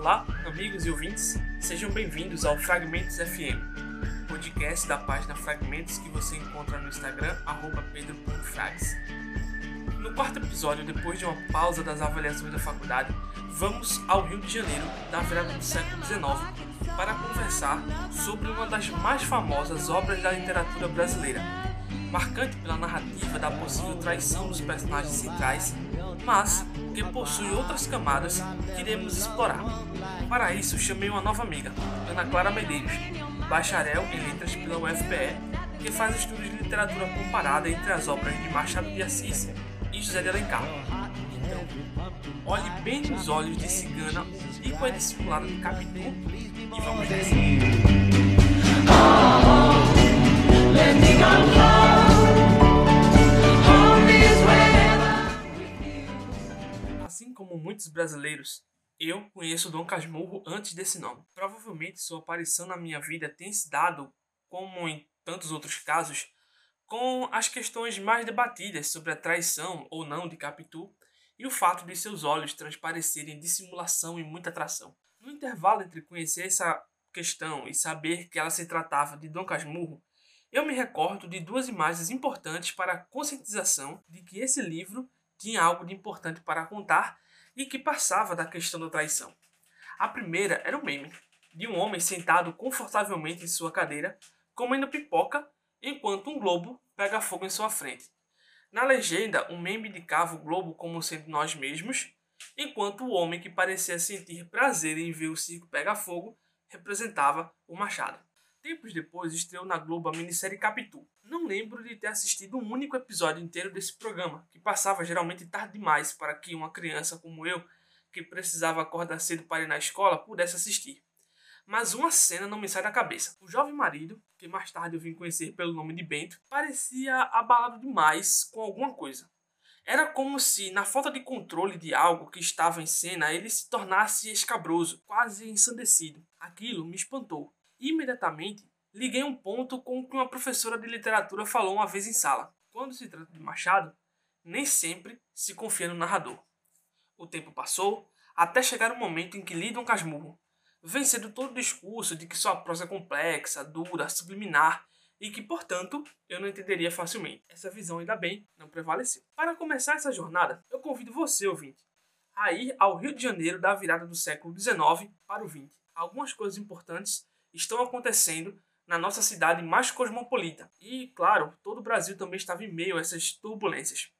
Olá, amigos e ouvintes, sejam bem-vindos ao Fragmentos FM, podcast da página Fragmentos que você encontra no Instagram, pedro.frags. No quarto episódio, depois de uma pausa das avaliações da faculdade, vamos ao Rio de Janeiro, da virada do século XIX, para conversar sobre uma das mais famosas obras da literatura brasileira, marcante pela narrativa da possível traição dos personagens centrais, mas que possui outras camadas que iremos explorar. Para isso, chamei uma nova amiga, Ana Clara Medeiros, bacharel em letras pela UFPE, que faz estudos de literatura comparada entre as obras de Machado de Assis e José de Alencar. Então, olhe bem nos olhos de Cigana, ícone dissimulado de Capitu, e vamos nessa. Assim como muitos brasileiros, eu conheço Dom Casmurro antes desse nome. Provavelmente sua aparição na minha vida tem se dado, como em tantos outros casos, com as questões mais debatidas sobre a traição ou não de Capitu e o fato de seus olhos transparecerem dissimulação e muita atração. No intervalo entre conhecer essa questão e saber que ela se tratava de Dom Casmurro, eu me recordo de duas imagens importantes para a conscientização de que esse livro tinha algo de importante para contar e que passava da questão da traição. A primeira era o meme, de um homem sentado confortavelmente em sua cadeira, comendo pipoca, enquanto um globo pega fogo em sua frente. Na legenda, o meme indicava o globo como sendo nós mesmos, enquanto o homem que parecia sentir prazer em ver o circo pegar fogo representava o machado. Tempos depois, estreou na Globo a minissérie Capitu. Não lembro de ter assistido um único episódio inteiro desse programa, que passava geralmente tarde demais para que uma criança como eu, que precisava acordar cedo para ir na escola, pudesse assistir. Mas uma cena não me sai da cabeça. O jovem marido, que mais tarde eu vim conhecer pelo nome de Bento, parecia abalado demais com alguma coisa. Era como se, na falta de controle de algo que estava em cena, ele se tornasse escabroso, quase ensandecido. Aquilo me espantou imediatamente liguei um ponto com o que uma professora de literatura falou uma vez em sala. Quando se trata de Machado, nem sempre se confia no narrador. O tempo passou até chegar o momento em que li Dom Casmurro, vencendo todo o discurso de que sua prosa é complexa, dura, subliminar e que, portanto, eu não entenderia facilmente. Essa visão, ainda bem, não prevaleceu. Para começar essa jornada, eu convido você, ouvinte, a ir ao Rio de Janeiro da virada do século XIX para o XX. Algumas coisas importantes estão acontecendo na nossa cidade mais cosmopolita. E, claro, todo o Brasil também estava em meio a essas turbulências.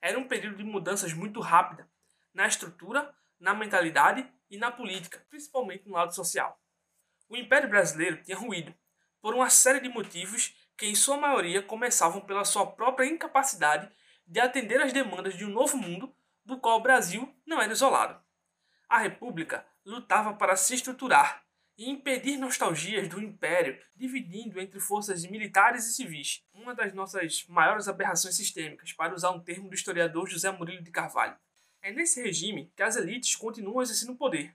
Era um período de mudanças muito rápida na estrutura, na mentalidade e na política, principalmente no lado social. O Império Brasileiro tinha ruído por uma série de motivos que, em sua maioria, começavam pela sua própria incapacidade de atender às demandas de um novo mundo do qual o Brasil não era isolado. A República lutava para se estruturar e impedir nostalgias do Império, dividindo entre forças militares e civis, uma das nossas maiores aberrações sistêmicas, para usar um termo do historiador José Murilo de Carvalho. É nesse regime que as elites continuam exercendo poder.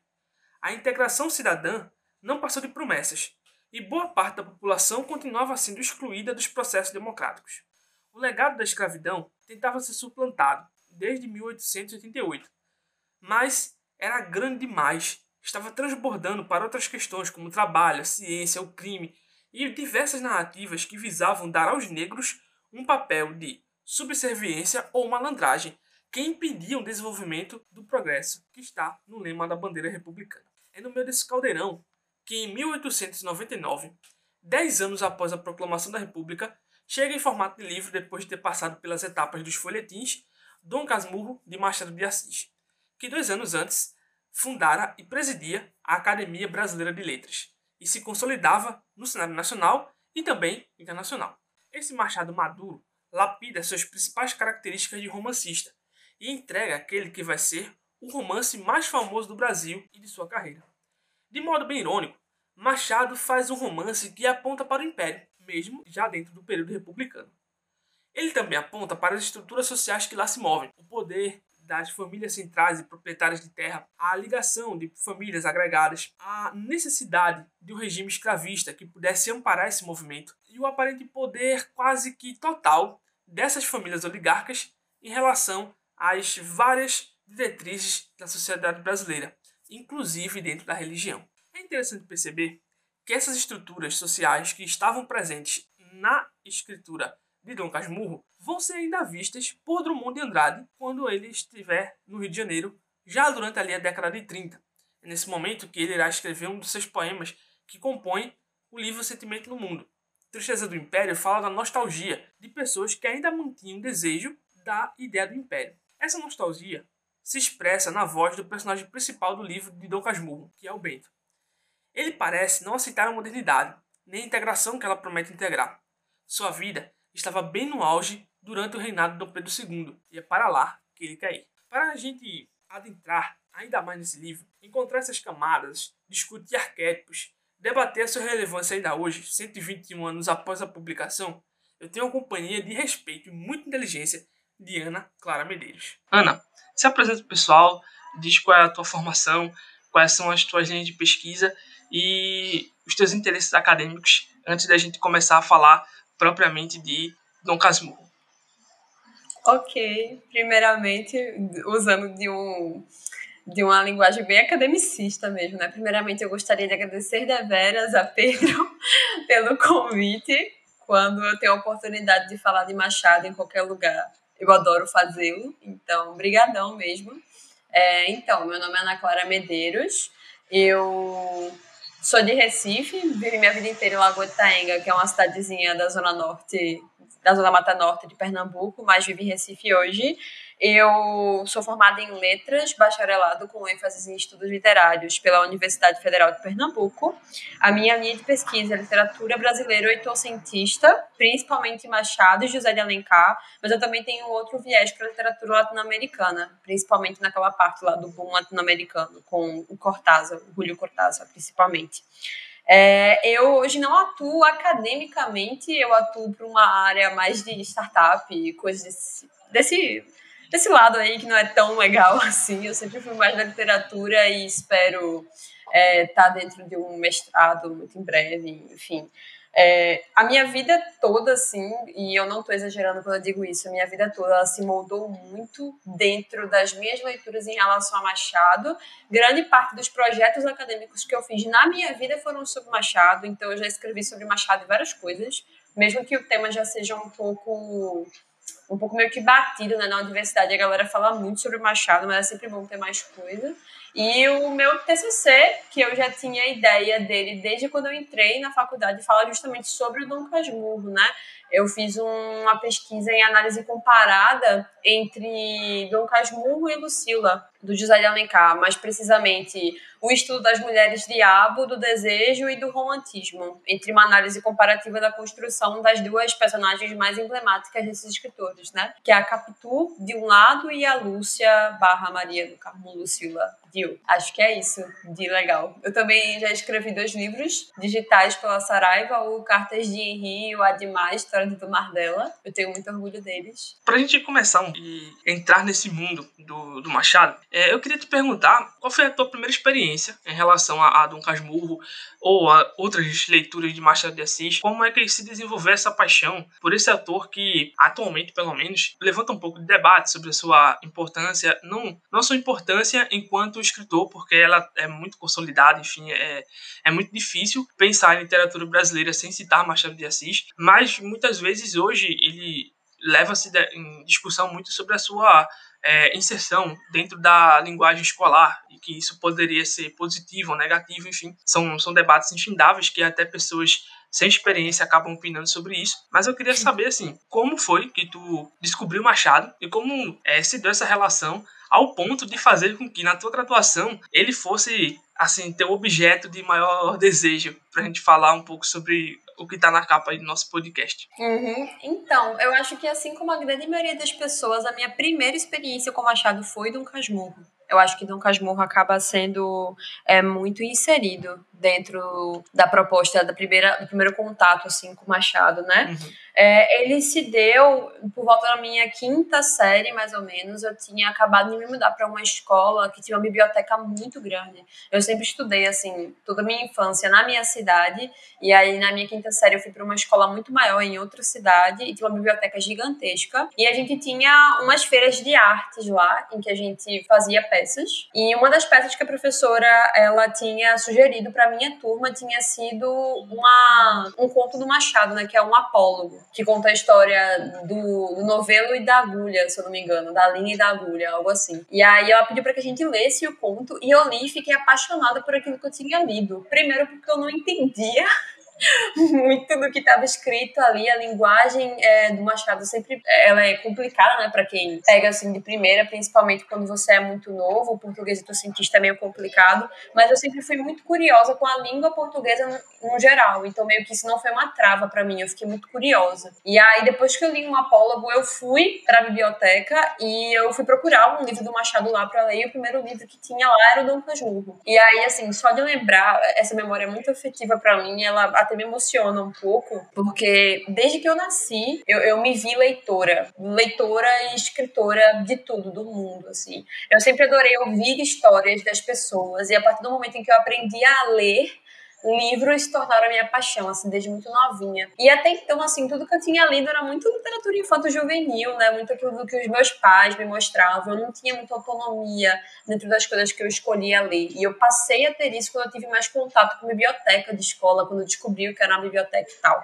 A integração cidadã não passou de promessas, e boa parte da população continuava sendo excluída dos processos democráticos. O legado da escravidão tentava ser suplantado desde 1888, mas era grande demais estava transbordando para outras questões como o trabalho, a ciência, o crime e diversas narrativas que visavam dar aos negros um papel de subserviência ou malandragem que impediam o desenvolvimento do progresso que está no lema da bandeira republicana. É no meio desse caldeirão que, em 1899, dez anos após a proclamação da República, chega em formato de livro depois de ter passado pelas etapas dos folhetins Dom Casmurro de Machado de Assis, que dois anos antes fundara e presidia a Academia Brasileira de Letras e se consolidava no cenário nacional e também internacional. Esse Machado Maduro lapida suas principais características de romancista e entrega aquele que vai ser o romance mais famoso do Brasil e de sua carreira. De modo bem irônico, Machado faz um romance que aponta para o Império, mesmo já dentro do período republicano. Ele também aponta para as estruturas sociais que lá se movem, o poder, das famílias centrais e proprietárias de terra, a ligação de famílias agregadas, a necessidade de um regime escravista que pudesse amparar esse movimento e o aparente poder quase que total dessas famílias oligarcas em relação às várias diretrizes da sociedade brasileira, inclusive dentro da religião. É interessante perceber que essas estruturas sociais que estavam presentes na escritura de Dom Casmurro vão ser ainda vistas por Drummond de Andrade quando ele estiver no Rio de Janeiro, já durante ali a década de 30. É nesse momento que ele irá escrever um dos seus poemas que compõe o livro Sentimento no Mundo. Tristeza do Império fala da nostalgia de pessoas que ainda mantinham desejo da ideia do Império. Essa nostalgia se expressa na voz do personagem principal do livro de Dom Casmurro, que é o Bento. Ele parece não aceitar a modernidade, nem a integração que ela promete integrar. Sua vida estava bem no auge durante o reinado de Pedro II, e é para lá que ele quer ir. Para a gente adentrar ainda mais nesse livro, encontrar essas camadas, discutir arquétipos, debater a sua relevância ainda hoje, 121 anos após a publicação, eu tenho a companhia de respeito e muita inteligência de Ana Clara Medeiros. Ana, se apresenta o pessoal, diz qual é a tua formação, quais são as tuas linhas de pesquisa e os teus interesses acadêmicos antes da gente começar a falar propriamente de Dom Casmurro. Ok, primeiramente, usando de um de uma linguagem bem academicista mesmo, né? Primeiramente, eu gostaria de agradecer deveras a Pedro pelo convite. Quando eu tenho a oportunidade de falar de Machado em qualquer lugar, eu adoro fazê-lo. Então, brigadão mesmo. É, então, meu nome é Ana Clara Medeiros. Eu Sou de Recife, vivi minha vida inteira em Lagoa de Itaenga, que é uma cidadezinha da zona norte, da zona mata norte de Pernambuco, mas vivo em Recife hoje. Eu sou formada em letras, bacharelado com ênfase em estudos literários pela Universidade Federal de Pernambuco. A minha linha de pesquisa é literatura brasileira oitocentista, principalmente Machado e José de Alencar, mas eu também tenho outro viés para a literatura latino-americana, principalmente naquela parte lá do boom latino-americano, com o Cortázar, o Julio Cortázar, principalmente. É, eu hoje não atuo academicamente, eu atuo para uma área mais de startup, coisas desse, desse desse lado aí que não é tão legal assim. Eu sempre fui mais da literatura e espero estar é, tá dentro de um mestrado muito em breve, enfim. É, a minha vida toda, assim, e eu não estou exagerando quando eu digo isso, a minha vida toda ela se moldou muito dentro das minhas leituras em relação a Machado. Grande parte dos projetos acadêmicos que eu fiz na minha vida foram sobre Machado, então eu já escrevi sobre Machado e várias coisas, mesmo que o tema já seja um pouco um pouco meio que batido né? na universidade. A galera fala muito sobre Machado, mas é sempre bom ter mais coisa. E o meu TCC, que eu já tinha ideia dele desde quando eu entrei na faculdade, fala justamente sobre o Dom Casmurro, né? Eu fiz uma pesquisa em análise comparada entre Dom Casmurro e Lucila, do José de Alencar, mais precisamente o estudo das mulheres diabo, do desejo e do romantismo, entre uma análise comparativa da construção das duas personagens mais emblemáticas desses escritores, né? Que é a Capitu, de um lado, e a Lúcia barra Maria do Carmo Lucila Dio. Acho que é isso de legal. Eu também já escrevi dois livros digitais pela Saraiva, o Cartas de Henri e o Ademais, História de Tomar dela. Eu tenho muito orgulho deles. Pra gente começar e entrar nesse mundo do, do Machado, é, eu queria te perguntar qual foi a tua primeira experiência em relação a, a Dom Casmurro ou a outras leituras de Machado de Assis, como é que se desenvolveu essa paixão por esse autor que, atualmente, pelo menos, levanta um pouco de debate sobre a sua importância, não, não sua importância enquanto escritor, porque ela é muito consolidada, enfim, é, é muito difícil pensar em literatura brasileira sem citar Machado de Assis, mas muitas vezes hoje ele leva-se em discussão muito sobre a sua é, inserção dentro da linguagem escolar e que isso poderia ser positivo ou negativo, enfim, são, são debates infindáveis que até pessoas sem experiência acabam opinando sobre isso. Mas eu queria saber, assim, como foi que tu descobriu Machado e como é, se deu essa relação ao ponto de fazer com que na tua graduação ele fosse, assim, teu objeto de maior desejo, pra gente falar um pouco sobre o que está na capa aí do nosso podcast. Uhum. Então, eu acho que assim como a grande maioria das pessoas, a minha primeira experiência com Machado foi Dom Casmurro. Eu acho que Dom Casmurro acaba sendo é, muito inserido dentro da proposta da primeira, do primeiro contato assim com o Machado, né? Uhum. É, ele se deu por volta da minha quinta série, mais ou menos. Eu tinha acabado de me mudar para uma escola que tinha uma biblioteca muito grande. Eu sempre estudei, assim, toda a minha infância na minha cidade. E aí, na minha quinta série, eu fui para uma escola muito maior em outra cidade e tinha uma biblioteca gigantesca. E a gente tinha umas feiras de artes lá, em que a gente fazia peças. E uma das peças que a professora ela tinha sugerido para minha turma tinha sido uma, um conto do Machado, né, que é um apólogo que conta a história do, do, novelo e da agulha, se eu não me engano, da linha e da agulha, algo assim. E aí ela pediu para que a gente lesse o conto e eu li e fiquei apaixonada por aquilo que eu tinha lido. Primeiro porque eu não entendia muito do que estava escrito ali. A linguagem é, do Machado sempre ela é complicada, né, para quem pega assim de primeira, principalmente quando você é muito novo. O português do cientista é meio complicado, mas eu sempre fui muito curiosa com a língua portuguesa no, no geral. Então meio que isso não foi uma trava para mim. Eu fiquei muito curiosa. E aí depois que eu li um apólogo, eu fui para a biblioteca e eu fui procurar um livro do Machado lá para ler. E o primeiro livro que tinha lá era o Dom Casmurro. E aí assim, só de lembrar essa memória é muito afetiva para mim, ela até me emociona um pouco, porque desde que eu nasci, eu, eu me vi leitora. Leitora e escritora de tudo, do mundo, assim. Eu sempre adorei ouvir histórias das pessoas, e a partir do momento em que eu aprendi a ler, livros se tornaram a minha paixão, assim, desde muito novinha. E até então, assim, tudo que eu tinha lido era muito literatura infanto-juvenil, né? Muito aquilo que os meus pais me mostravam. Eu não tinha muita autonomia dentro das coisas que eu escolhia ler. E eu passei a ter isso quando eu tive mais contato com biblioteca de escola, quando eu descobri o que era uma biblioteca e tal.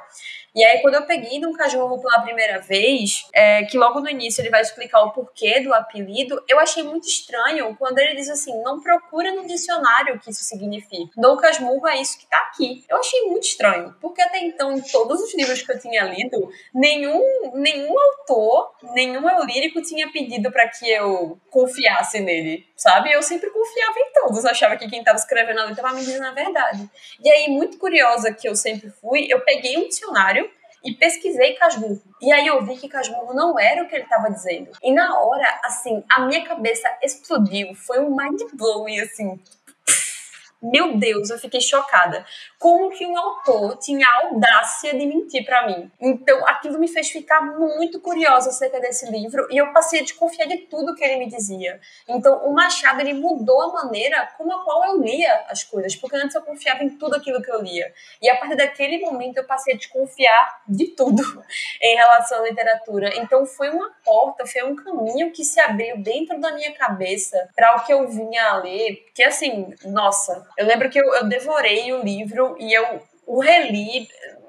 E aí, quando eu peguei Dom Cachorro pela primeira vez, é, que logo no início ele vai explicar o porquê do apelido, eu achei muito estranho quando ele diz assim: não procura no dicionário o que isso significa. Dom Casmurro é isso que tá aqui. Eu achei muito estranho, porque até então, em todos os livros que eu tinha lido, nenhum, nenhum autor, nenhum eu lírico tinha pedido para que eu confiasse nele, sabe? Eu sempre confiava em todos, achava que quem estava escrevendo ali estava me dizendo a verdade. E aí, muito curiosa que eu sempre fui, eu peguei um dicionário e pesquisei Casmurro. E aí eu vi que Casmurro não era o que ele estava dizendo. E na hora, assim, a minha cabeça explodiu. Foi um mind blowing, assim. Meu Deus, eu fiquei chocada. Como que um autor tinha a audácia de mentir para mim? Então, aquilo me fez ficar muito curiosa acerca desse livro e eu passei a desconfiar de tudo que ele me dizia. Então, o Machado ele mudou a maneira como a qual eu lia as coisas, porque antes eu confiava em tudo aquilo que eu lia. E a partir daquele momento eu passei a desconfiar de tudo em relação à literatura. Então, foi uma porta, foi um caminho que se abriu dentro da minha cabeça para o que eu vinha a ler, que assim, nossa, eu lembro que eu, eu devorei o livro e eu o reli,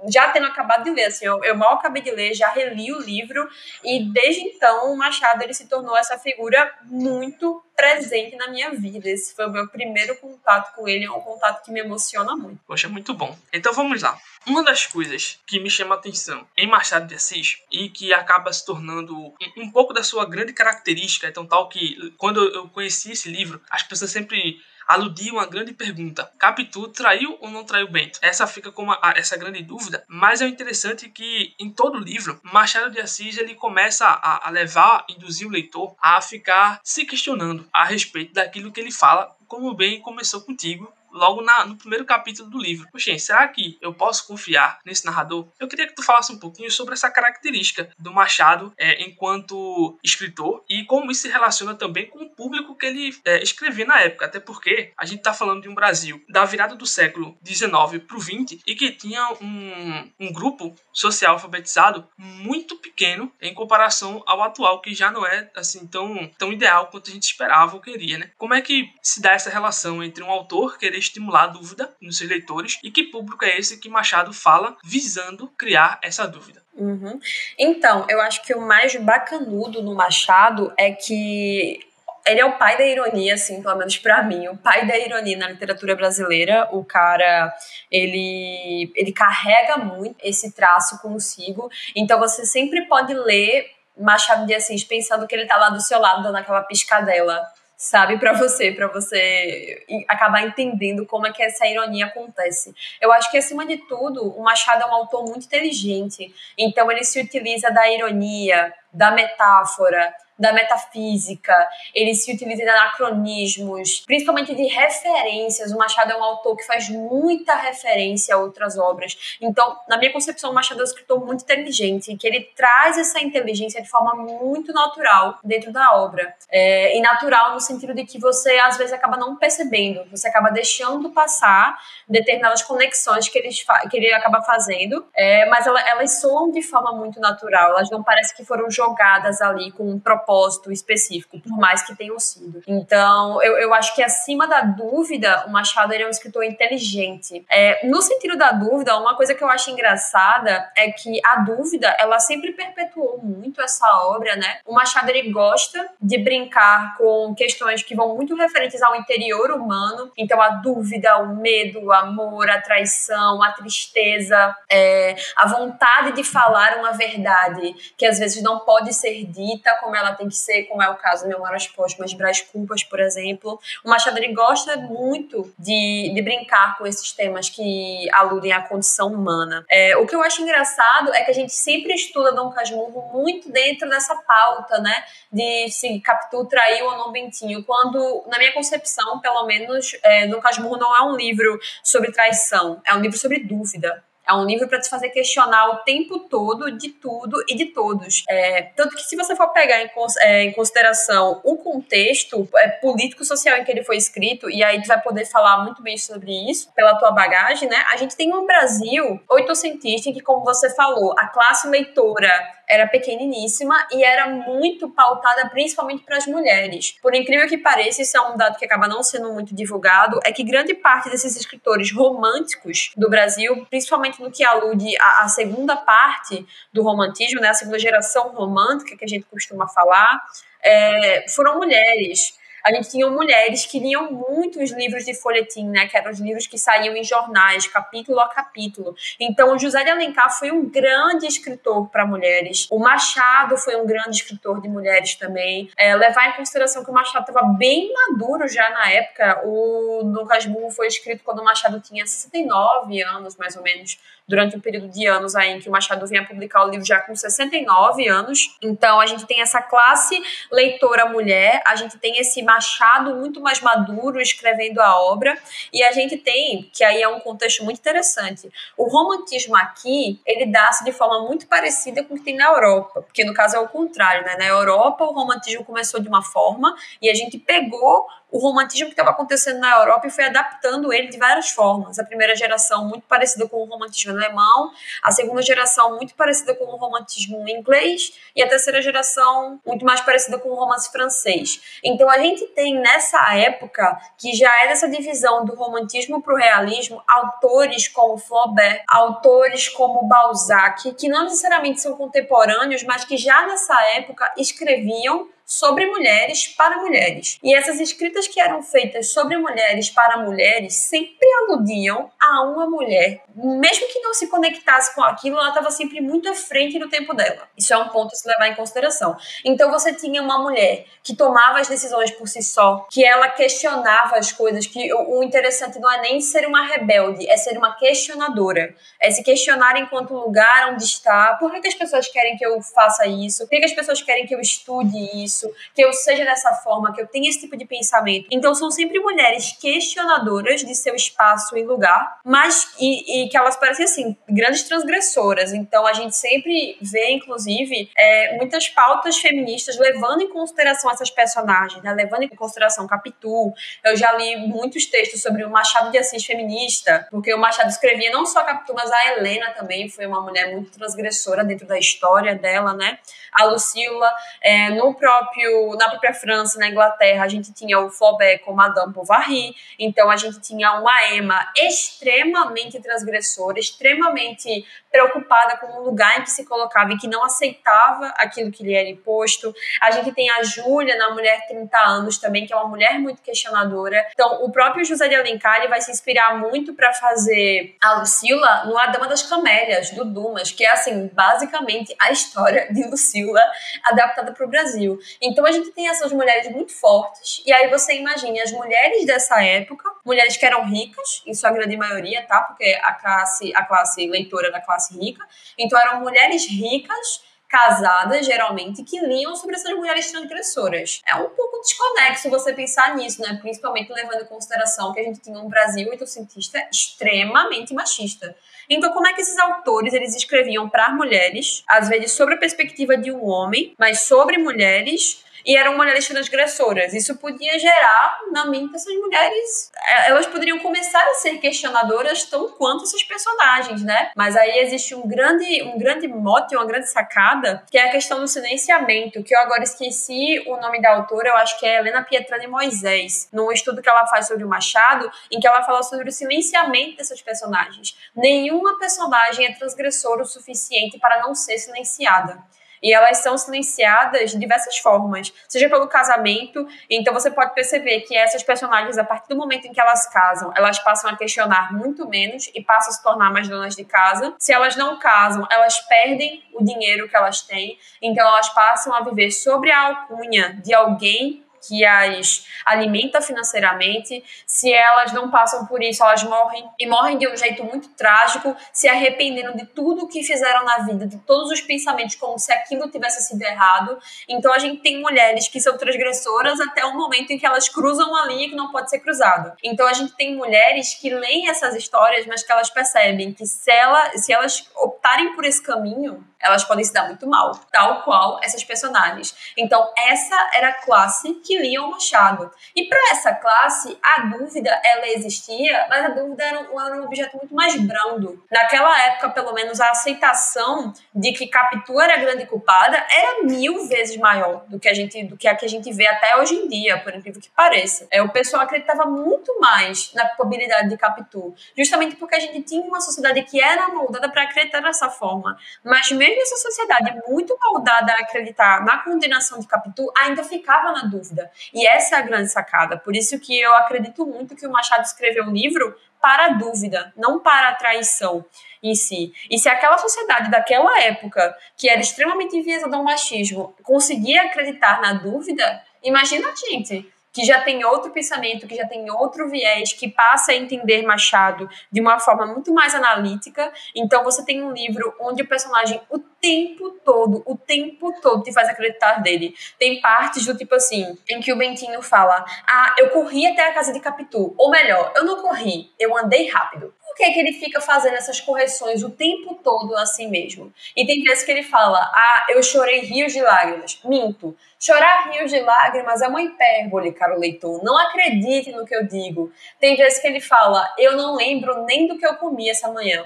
já tendo acabado de ler, assim, eu, eu, mal acabei de ler, já reli o livro e desde então o Machado ele se tornou essa figura muito presente na minha vida. Esse foi o meu primeiro contato com ele, é um contato que me emociona muito. Poxa, muito bom. Então vamos lá. Uma das coisas que me chama a atenção em Machado de Assis e que acaba se tornando um, um pouco da sua grande característica, então tal que quando eu conheci esse livro, as pessoas sempre aludia uma grande pergunta: Capitu traiu ou não traiu Bento? Essa fica como a, essa grande dúvida, mas é interessante que em todo o livro, Machado de Assis ele começa a, a levar, induzir o leitor a ficar se questionando a respeito daquilo que ele fala, como bem começou contigo logo na, no primeiro capítulo do livro. Poxa, será que eu posso confiar nesse narrador? Eu queria que tu falasse um pouquinho sobre essa característica do Machado é, enquanto escritor e como isso se relaciona também com o público que ele é, escrevia na época. Até porque a gente está falando de um Brasil da virada do século XIX para o XX e que tinha um, um grupo social alfabetizado muito pequeno em comparação ao atual, que já não é assim tão, tão ideal quanto a gente esperava ou queria, né? Como é que se dá essa relação entre um autor querer estimular a dúvida nos seus leitores e que público é esse que Machado fala visando criar essa dúvida. Uhum. Então, eu acho que o mais bacanudo no Machado é que ele é o pai da ironia, assim, pelo menos para mim, o pai da ironia na literatura brasileira. O cara, ele, ele carrega muito esse traço consigo. Então você sempre pode ler Machado de Assis pensando que ele tá lá do seu lado, dando aquela piscadela sabe, para você, para você acabar entendendo como é que essa ironia acontece. Eu acho que acima de tudo, o Machado é um autor muito inteligente, então ele se utiliza da ironia, da metáfora, da metafísica, ele se utiliza de anacronismos, principalmente de referências. O Machado é um autor que faz muita referência a outras obras. Então, na minha concepção, o Machado é um escritor muito inteligente, que ele traz essa inteligência de forma muito natural dentro da obra. É, e natural no sentido de que você, às vezes, acaba não percebendo, você acaba deixando passar determinadas conexões que ele, que ele acaba fazendo, é, mas ela, elas soam de forma muito natural, elas não parecem que foram jogadas ali com um propósito propósito específico, por mais que tenham sido. Então, eu, eu acho que acima da dúvida, o Machado ele é um escritor inteligente. É, no sentido da dúvida, uma coisa que eu acho engraçada é que a dúvida, ela sempre perpetuou muito essa obra, né? O Machado ele gosta de brincar com questões que vão muito referentes ao interior humano. Então, a dúvida, o medo, o amor, a traição, a tristeza, é, a vontade de falar uma verdade que às vezes não pode ser dita como ela tem que ser, como é o caso de Memórias Póstumas de Brás Cubas, por exemplo. O Machado ele gosta muito de, de brincar com esses temas que aludem à condição humana. É, o que eu acho engraçado é que a gente sempre estuda Dom Casmurro muito dentro dessa pauta, né? De se Capitu traiu ou não Bentinho. Quando, na minha concepção, pelo menos, é, Dom Casmurro não é um livro sobre traição, é um livro sobre dúvida. É um livro para te fazer questionar o tempo todo de tudo e de todos. É, tanto que se você for pegar em, é, em consideração o contexto é, político-social em que ele foi escrito, e aí tu vai poder falar muito bem sobre isso pela tua bagagem, né? A gente tem um Brasil oitocentista em que, como você falou, a classe leitora era pequeniníssima e era muito pautada principalmente para as mulheres. Por incrível que pareça, isso é um dado que acaba não sendo muito divulgado, é que grande parte desses escritores românticos do Brasil, principalmente no que alude à, à segunda parte do romantismo, né, a segunda geração romântica que a gente costuma falar, é, foram mulheres a gente tinha mulheres que liam muitos livros de folhetim, né? Que eram os livros que saíam em jornais, capítulo a capítulo. Então, o José de Alencar foi um grande escritor para mulheres. O Machado foi um grande escritor de mulheres também. É, levar em consideração que o Machado estava bem maduro já na época. O No Casmurro foi escrito quando o Machado tinha 69 anos, mais ou menos durante um período de anos aí em que o Machado vinha publicar o livro já com 69 anos. Então a gente tem essa classe leitora mulher, a gente tem esse Machado muito mais maduro escrevendo a obra e a gente tem, que aí é um contexto muito interessante, o romantismo aqui, ele dá-se de forma muito parecida com o que tem na Europa, porque no caso é o contrário, né? Na Europa o romantismo começou de uma forma e a gente pegou o romantismo que estava acontecendo na Europa e foi adaptando ele de várias formas. A primeira geração muito parecida com o romantismo alemão, a segunda geração muito parecida com o romantismo inglês e a terceira geração muito mais parecida com o romance francês. Então a gente tem nessa época que já é dessa divisão do romantismo para o realismo autores como Flaubert, autores como Balzac, que não necessariamente são contemporâneos, mas que já nessa época escreviam sobre mulheres para mulheres. E essas escritas que eram feitas sobre mulheres para mulheres sempre aludiam a uma mulher. Mesmo que não se conectasse com aquilo, ela estava sempre muito à frente do tempo dela. Isso é um ponto a se levar em consideração. Então você tinha uma mulher que tomava as decisões por si só, que ela questionava as coisas, que o interessante não é nem ser uma rebelde, é ser uma questionadora. É se questionar enquanto lugar onde está, por que, as pessoas querem que eu faça isso, por que as pessoas querem que eu estude isso, isso, que eu seja dessa forma, que eu tenha esse tipo de pensamento. Então são sempre mulheres questionadoras de seu espaço e lugar, mas e, e que elas parecem assim grandes transgressoras. Então a gente sempre vê, inclusive, é, muitas pautas feministas levando em consideração essas personagens, né? levando em consideração Capitu. Eu já li muitos textos sobre o Machado de Assis feminista, porque o Machado escrevia não só Capitu, mas a Helena também foi uma mulher muito transgressora dentro da história dela, né? A Lucila, é, no próprio próprio, na própria França, na Inglaterra, a gente tinha o Flaubert com Madame Bovary, então a gente tinha uma Emma extremamente transgressora, extremamente preocupada com o lugar em que se colocava e que não aceitava aquilo que lhe era imposto. A gente tem a Júlia, na Mulher 30 anos também, que é uma mulher muito questionadora. Então, o próprio José de Alencar vai se inspirar muito para fazer a Lucila no A Dama das Camélias, do Dumas, que é, assim, basicamente a história de Lucila adaptada para o Brasil. Então, a gente tem essas mulheres muito fortes, e aí você imagine as mulheres dessa época, mulheres que eram ricas, em sua grande maioria, tá? Porque a classe, a classe leitora da classe rica. Então eram mulheres ricas casadas, geralmente, que liam sobre essas mulheres transgressoras. É um pouco desconexo você pensar nisso, né? Principalmente levando em consideração que a gente tinha um Brasil oitocentista extremamente machista. Então, como é que esses autores eles escreviam para mulheres, às vezes sobre a perspectiva de um homem, mas sobre mulheres e eram mulheres transgressoras. Isso podia gerar na mente essas mulheres, é, elas poderiam começar a ser questionadoras tão quanto esses personagens, né? Mas aí existe um grande, um grande mote, uma grande sacada, que é a questão do silenciamento, que eu agora esqueci o nome da autora, eu acho que é Helena Pietrani Moisés, num estudo que ela faz sobre o Machado, em que ela fala sobre o silenciamento dessas personagens. Nenhuma personagem é transgressora o suficiente para não ser silenciada. E elas são silenciadas de diversas formas, seja pelo casamento. Então você pode perceber que essas personagens, a partir do momento em que elas casam, elas passam a questionar muito menos e passam a se tornar mais donas de casa. Se elas não casam, elas perdem o dinheiro que elas têm. Então elas passam a viver sobre a alcunha de alguém que as alimenta financeiramente. Se elas não passam por isso, elas morrem e morrem de um jeito muito trágico, se arrependendo de tudo que fizeram na vida, de todos os pensamentos, como se aquilo tivesse sido errado. Então a gente tem mulheres que são transgressoras até o momento em que elas cruzam uma linha que não pode ser cruzada. Então a gente tem mulheres que leem essas histórias, mas que elas percebem que se, ela, se elas optarem por esse caminho, elas podem se dar muito mal, tal qual essas personagens. Então, essa era a classe que lia o Machado. E para essa classe, a dúvida, ela existia, mas a dúvida era um, era um, objeto muito mais brando. Naquela época, pelo menos, a aceitação de que Capitu era a grande culpada era mil vezes maior do que a gente, do que a que a gente vê até hoje em dia, por incrível que pareça. É, o pessoal acreditava muito mais na culpabilidade de Capitu, justamente porque a gente tinha uma sociedade que era moldada para acreditar dessa forma. Mas mesmo essa sociedade muito moldada a acreditar na condenação de Capitu, ainda ficava na dúvida. E essa é a grande sacada. Por isso que eu acredito muito que o Machado escreveu um livro para a dúvida, não para a traição em si. E se aquela sociedade daquela época, que era extremamente enviesada ao machismo, conseguia acreditar na dúvida, imagina a gente que já tem outro pensamento, que já tem outro viés, que passa a entender Machado de uma forma muito mais analítica. Então você tem um livro onde o personagem o tempo todo, o tempo todo te faz acreditar dele. Tem partes do tipo assim, em que o Bentinho fala: "Ah, eu corri até a casa de Capitu", ou melhor, eu não corri, eu andei rápido por que, que ele fica fazendo essas correções o tempo todo assim mesmo? E tem vezes que ele fala, ah, eu chorei rios de lágrimas. Minto. Chorar rios de lágrimas é uma hipérbole, caro leitor. Não acredite no que eu digo. Tem vezes que ele fala, eu não lembro nem do que eu comi essa manhã.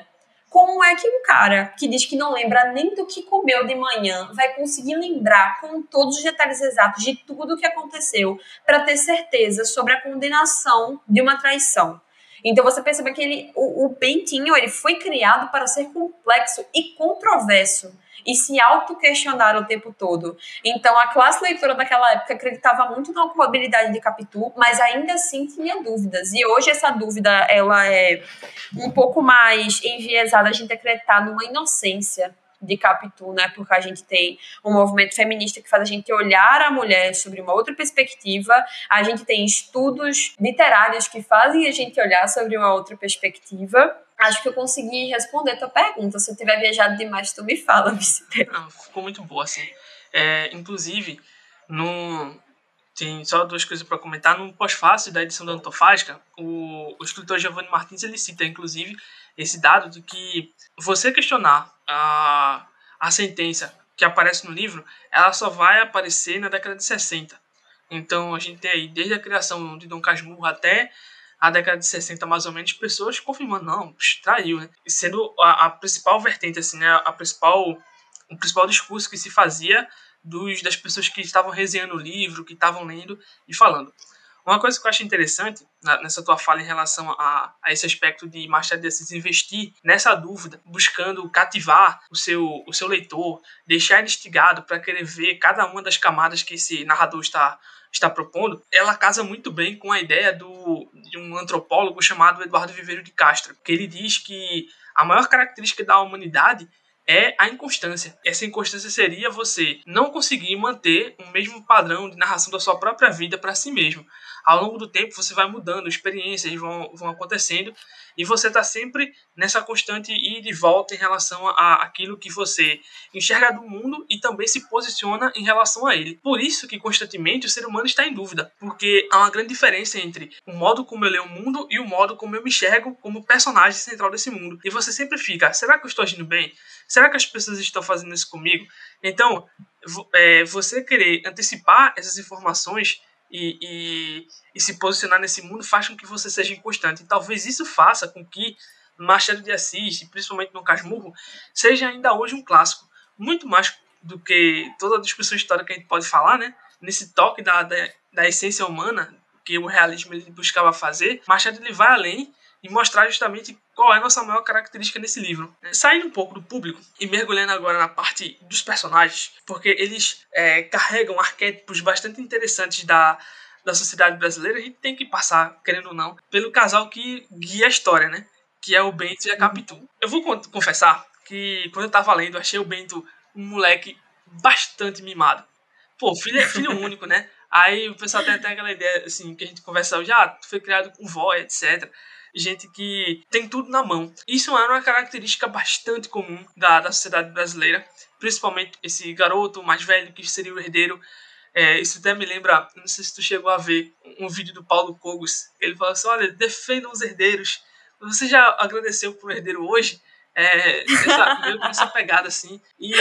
Como é que um cara que diz que não lembra nem do que comeu de manhã vai conseguir lembrar com todos os detalhes exatos de tudo o que aconteceu para ter certeza sobre a condenação de uma traição? Então você percebe que ele, o, o Bentinho ele foi criado para ser complexo e controverso e se auto-questionar o tempo todo. Então, a classe leitora daquela época acreditava muito na probabilidade de Capitu, mas ainda assim tinha dúvidas. E hoje essa dúvida ela é um pouco mais enviesada a gente acreditar numa inocência de Capitu, né? Porque a gente tem um movimento feminista que faz a gente olhar a mulher sobre uma outra perspectiva, a gente tem estudos literários que fazem a gente olhar sobre uma outra perspectiva. Acho que eu consegui responder a tua pergunta. Se eu tiver viajado demais, tu me fala, Vicente. Ficou muito boa, assim. É, inclusive, no, tem só duas coisas para comentar. No pós-fácil da edição da Antofágica, o, o escritor Giovanni Martins ele cita, inclusive, esse dado de que você questionar a, a sentença que aparece no livro, ela só vai aparecer na década de 60. Então a gente tem aí, desde a criação de Dom Casmurro até a década de 60, mais ou menos, pessoas confirmando, não, traiu, né? E sendo a, a, principal vertente, assim, né? A principal, o principal discurso que se fazia dos, das pessoas que estavam resenhando o livro, que estavam lendo e falando. Uma coisa que eu acho interessante nessa tua fala em relação a, a esse aspecto de Machado de Assis investir nessa dúvida, buscando cativar o seu, o seu leitor, deixar ele instigado para querer ver cada uma das camadas que esse narrador está, está propondo, ela casa muito bem com a ideia do, de um antropólogo chamado Eduardo Viveiro de Castro, que ele diz que a maior característica da humanidade é a inconstância. Essa inconstância seria você não conseguir manter o mesmo padrão de narração da sua própria vida para si mesmo. Ao longo do tempo você vai mudando, experiências vão, vão acontecendo e você está sempre nessa constante ida e volta em relação a aquilo que você enxerga do mundo e também se posiciona em relação a ele. Por isso que constantemente o ser humano está em dúvida, porque há uma grande diferença entre o modo como eu leio o mundo e o modo como eu me enxergo como personagem central desse mundo. E você sempre fica: será que eu estou agindo bem? Será que as pessoas estão fazendo isso comigo? Então, é, você querer antecipar essas informações e, e, e, se posicionar nesse mundo faz com que você seja inconstante. E talvez isso faça com que Machado de Assis, principalmente no Casmurro, seja ainda hoje um clássico. Muito mais do que toda a discussão histórica que a gente pode falar, né? Nesse toque da, da, da essência humana que o realismo ele buscava fazer, Machado ele vai além e mostrar justamente qual é a nossa maior característica nesse livro. Saindo um pouco do público e mergulhando agora na parte dos personagens, porque eles é, carregam arquétipos bastante interessantes da, da sociedade brasileira, a gente tem que passar, querendo ou não, pelo casal que guia a história, né? Que é o Bento e a Capitu. Eu vou confessar que quando eu tava lendo, eu achei o Bento um moleque bastante mimado. Pô, filho, é filho único, né? Aí o pessoal tem até aquela ideia, assim, que a gente conversa já, ah, tu foi criado com vó, etc gente que tem tudo na mão. Isso era uma característica bastante comum da, da sociedade brasileira, principalmente esse garoto mais velho que seria o herdeiro. É, isso até me lembra, não sei se tu chegou a ver um vídeo do Paulo Cogos. Ele falou assim: olha, defendam os herdeiros. Você já agradeceu pro herdeiro hoje? É, essa, meio essa pegada assim. E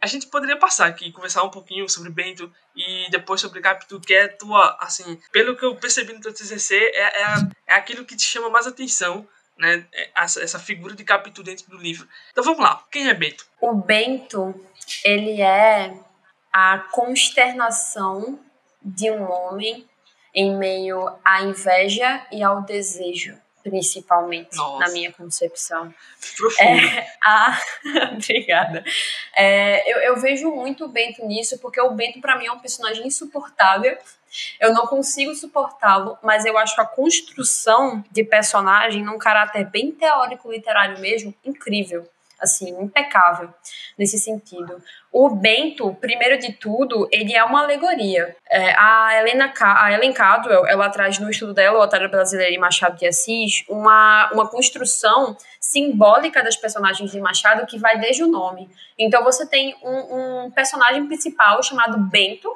a gente poderia passar aqui, conversar um pouquinho sobre Bento e depois sobre Capitu, que é tua, assim, pelo que eu percebi no teu TCC, é, é, é aquilo que te chama mais atenção né, é, essa, essa figura de Capitu dentro do livro. Então vamos lá, quem é Bento? O Bento, ele é a consternação de um homem em meio à inveja e ao desejo principalmente, Nossa. na minha concepção. É, a... Obrigada. É, eu, eu vejo muito o Bento nisso, porque o Bento, para mim, é um personagem insuportável. Eu não consigo suportá-lo, mas eu acho a construção de personagem, num caráter bem teórico, literário mesmo, incrível assim, impecável nesse sentido. O Bento, primeiro de tudo, ele é uma alegoria. É, a, Helena, a Ellen Cadwell, ela traz no estudo dela, o Otário Brasileiro e Machado de Assis, uma, uma construção simbólica das personagens de Machado que vai desde o nome. Então você tem um, um personagem principal chamado Bento,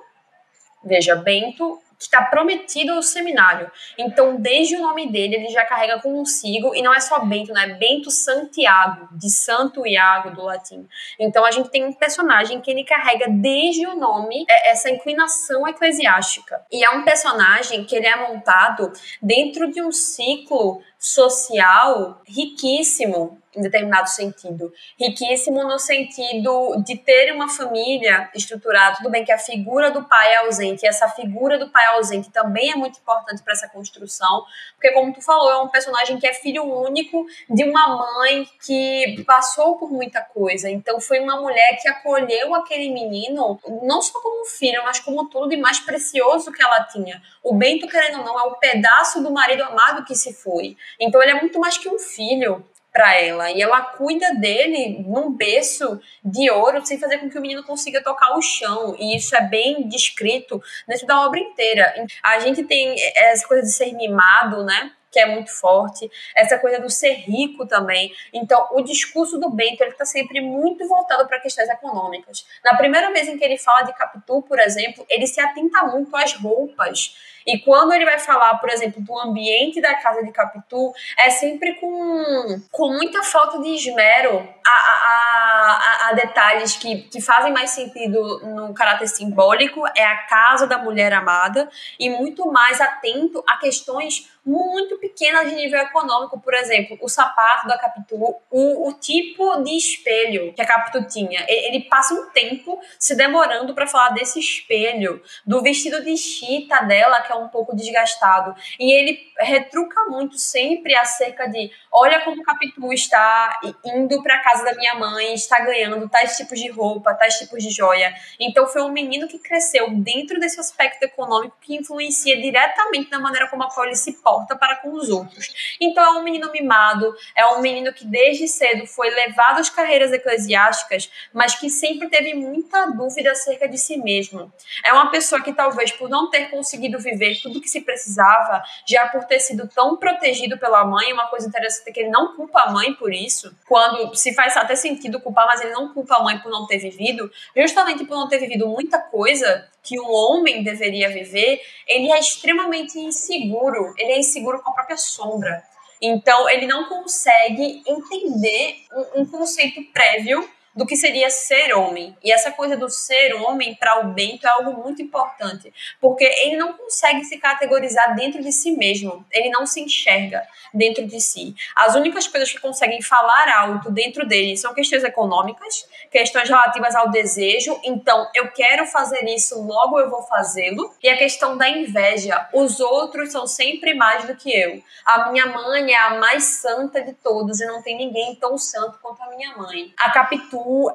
veja, Bento que está prometido ao seminário. Então, desde o nome dele, ele já carrega consigo, e não é só Bento, né? Bento Santiago, de Santo Iago, do latim. Então, a gente tem um personagem que ele carrega desde o nome é, essa inclinação eclesiástica. E é um personagem que ele é montado dentro de um ciclo social riquíssimo em determinado sentido. Riquíssimo no sentido de ter uma família estruturada. Tudo bem que a figura do pai é ausente, e essa figura do pai ausente também é muito importante para essa construção, porque, como tu falou, é um personagem que é filho único de uma mãe que passou por muita coisa. Então, foi uma mulher que acolheu aquele menino, não só como filho, mas como tudo de mais precioso que ela tinha. O Bento, querendo ou não, é um pedaço do marido amado que se foi. Então, ele é muito mais que um filho para ela. E ela cuida dele num berço de ouro, sem fazer com que o menino consiga tocar o chão. E isso é bem descrito dentro da obra inteira. A gente tem essa coisa de ser mimado, né? Que é muito forte, essa coisa do ser rico também. Então, o discurso do Bento ele está sempre muito voltado para questões econômicas. Na primeira vez em que ele fala de Capitu, por exemplo, ele se atenta muito às roupas e quando ele vai falar, por exemplo, do ambiente da casa de Capitu, é sempre com, com muita falta de esmero a, a, a, a detalhes que, que fazem mais sentido no caráter simbólico. É a casa da mulher amada e muito mais atento a questões muito pequenas de nível econômico, por exemplo, o sapato da Capitu, o, o tipo de espelho que a Capitu tinha. Ele passa um tempo se demorando para falar desse espelho, do vestido de chita dela, que é um pouco desgastado. E ele retruca muito sempre acerca de: olha como Capitu está indo para casa da minha mãe, está ganhando tais tipos de roupa, tais tipos de joia. Então foi um menino que cresceu dentro desse aspecto econômico que influencia diretamente na maneira como a qual se porta para com os outros. Então é um menino mimado, é um menino que desde cedo foi levado às carreiras eclesiásticas, mas que sempre teve muita dúvida acerca de si mesmo. É uma pessoa que talvez por não ter conseguido viver tudo que se precisava, já por ter sido tão protegido pela mãe, uma coisa interessante é que ele não culpa a mãe por isso, quando se faz até sentido culpar, mas ele não culpa a mãe por não ter vivido, justamente por não ter vivido muita coisa que um homem deveria viver, ele é extremamente inseguro, ele é inseguro com a própria sombra. Então, ele não consegue entender um, um conceito prévio do que seria ser homem. E essa coisa do ser homem para o Bento é algo muito importante, porque ele não consegue se categorizar dentro de si mesmo, ele não se enxerga dentro de si. As únicas coisas que conseguem falar alto dentro dele são questões econômicas, questões relativas ao desejo, então eu quero fazer isso, logo eu vou fazê-lo, e a questão da inveja. Os outros são sempre mais do que eu. A minha mãe é a mais santa de todos e não tem ninguém tão santo quanto a minha mãe. A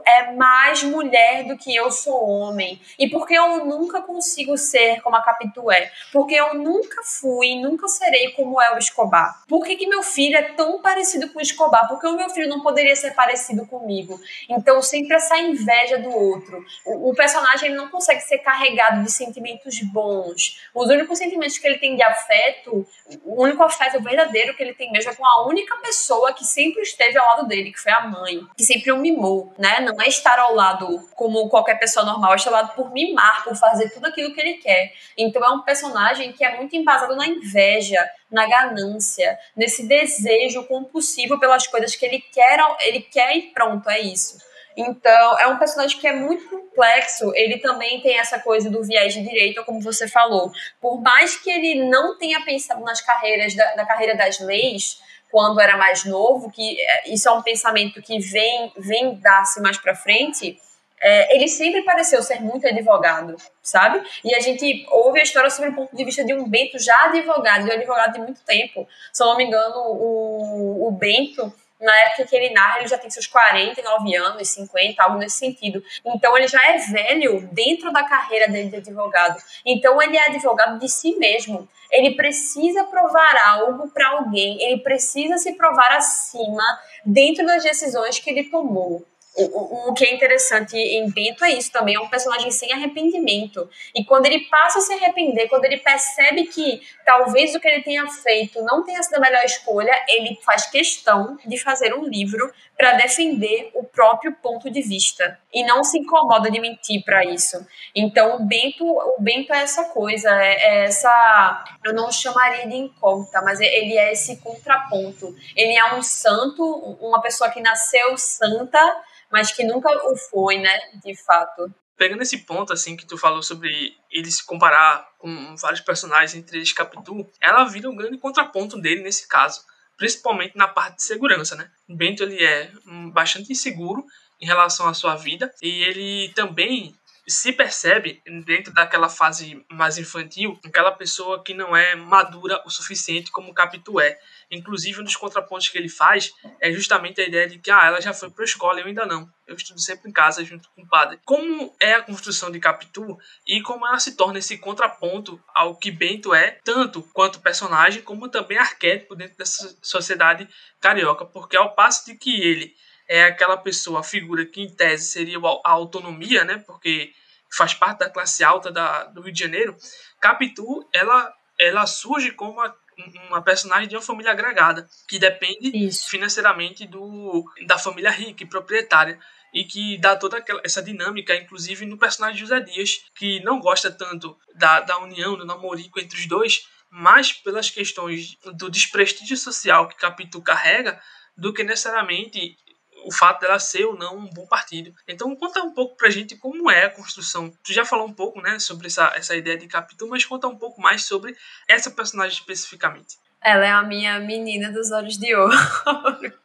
É mais mulher do que eu sou homem. E porque eu nunca consigo ser como a Capitu é? Porque eu nunca fui, nunca serei como é o Escobar. Por que, que meu filho é tão parecido com o Escobar? Porque o meu filho não poderia ser parecido comigo. Então, sempre essa inveja do outro. O, o personagem ele não consegue ser carregado de sentimentos bons. Os únicos sentimentos que ele tem de afeto, o único afeto verdadeiro que ele tem mesmo é com a única pessoa que sempre esteve ao lado dele, que foi a mãe, que sempre o mimou né? Não é estar ao lado como qualquer pessoa normal, é estar ao lado por mimar, por fazer tudo aquilo que ele quer. Então é um personagem que é muito embasado na inveja, na ganância, nesse desejo compulsivo pelas coisas que ele quer, ele quer e pronto, é isso. Então, é um personagem que é muito complexo. Ele também tem essa coisa do viés de direita, como você falou. Por mais que ele não tenha pensado nas carreiras da, na carreira das leis, quando era mais novo, que é, isso é um pensamento que vem, vem dar-se mais para frente, é, ele sempre pareceu ser muito advogado, sabe? E a gente ouve a história sobre o ponto de vista de um Bento já advogado, de um advogado de muito tempo. Se eu não me engano, o, o Bento na época que ele narra, ele já tem seus 49 anos, 50, algo nesse sentido. Então ele já é velho dentro da carreira dele de advogado. Então ele é advogado de si mesmo. Ele precisa provar algo para alguém, ele precisa se provar acima dentro das decisões que ele tomou. O, o, que é interessante em Bento é isso também, é um personagem sem arrependimento. E quando ele passa a se arrepender, quando ele percebe que talvez o que ele tenha feito não tenha sido a melhor escolha, ele faz questão de fazer um livro para defender o próprio ponto de vista. E não se incomoda de mentir para isso. Então o Bento, o Bento é essa coisa, é, é essa. Eu não chamaria de incógnita, mas ele é esse contraponto. Ele é um santo, uma pessoa que nasceu santa mas que nunca o foi, né, de fato. Pegando esse ponto, assim, que tu falou sobre ele se comparar com vários personagens, entre eles Capitu, ela vira um grande contraponto dele nesse caso, principalmente na parte de segurança, né? O Bento, ele é bastante inseguro em relação à sua vida e ele também se percebe dentro daquela fase mais infantil, aquela pessoa que não é madura o suficiente como o Capitu é. Inclusive, um dos contrapontos que ele faz é justamente a ideia de que ah, ela já foi para a escola eu ainda não. Eu estudo sempre em casa junto com o padre. Como é a construção de Capitu e como ela se torna esse contraponto ao que Bento é, tanto quanto personagem, como também arquétipo dentro dessa sociedade carioca. Porque ao passo de que ele é aquela pessoa, a figura que em tese seria a autonomia, né? Porque faz parte da classe alta da, do Rio de Janeiro. Capitu, ela, ela surge como uma, uma personagem de uma família agregada, que depende Isso. financeiramente do, da família rica e proprietária e que dá toda aquela, essa dinâmica, inclusive no personagem José Dias, que não gosta tanto da, da união, do namorico entre os dois, mas pelas questões do desprestígio social que Capitu carrega, do que necessariamente o fato dela ser ou não um bom partido. Então conta um pouco pra gente como é a construção. Tu já falou um pouco, né, sobre essa, essa ideia de Capitu, mas conta um pouco mais sobre essa personagem especificamente. Ela é a minha menina dos olhos de ouro.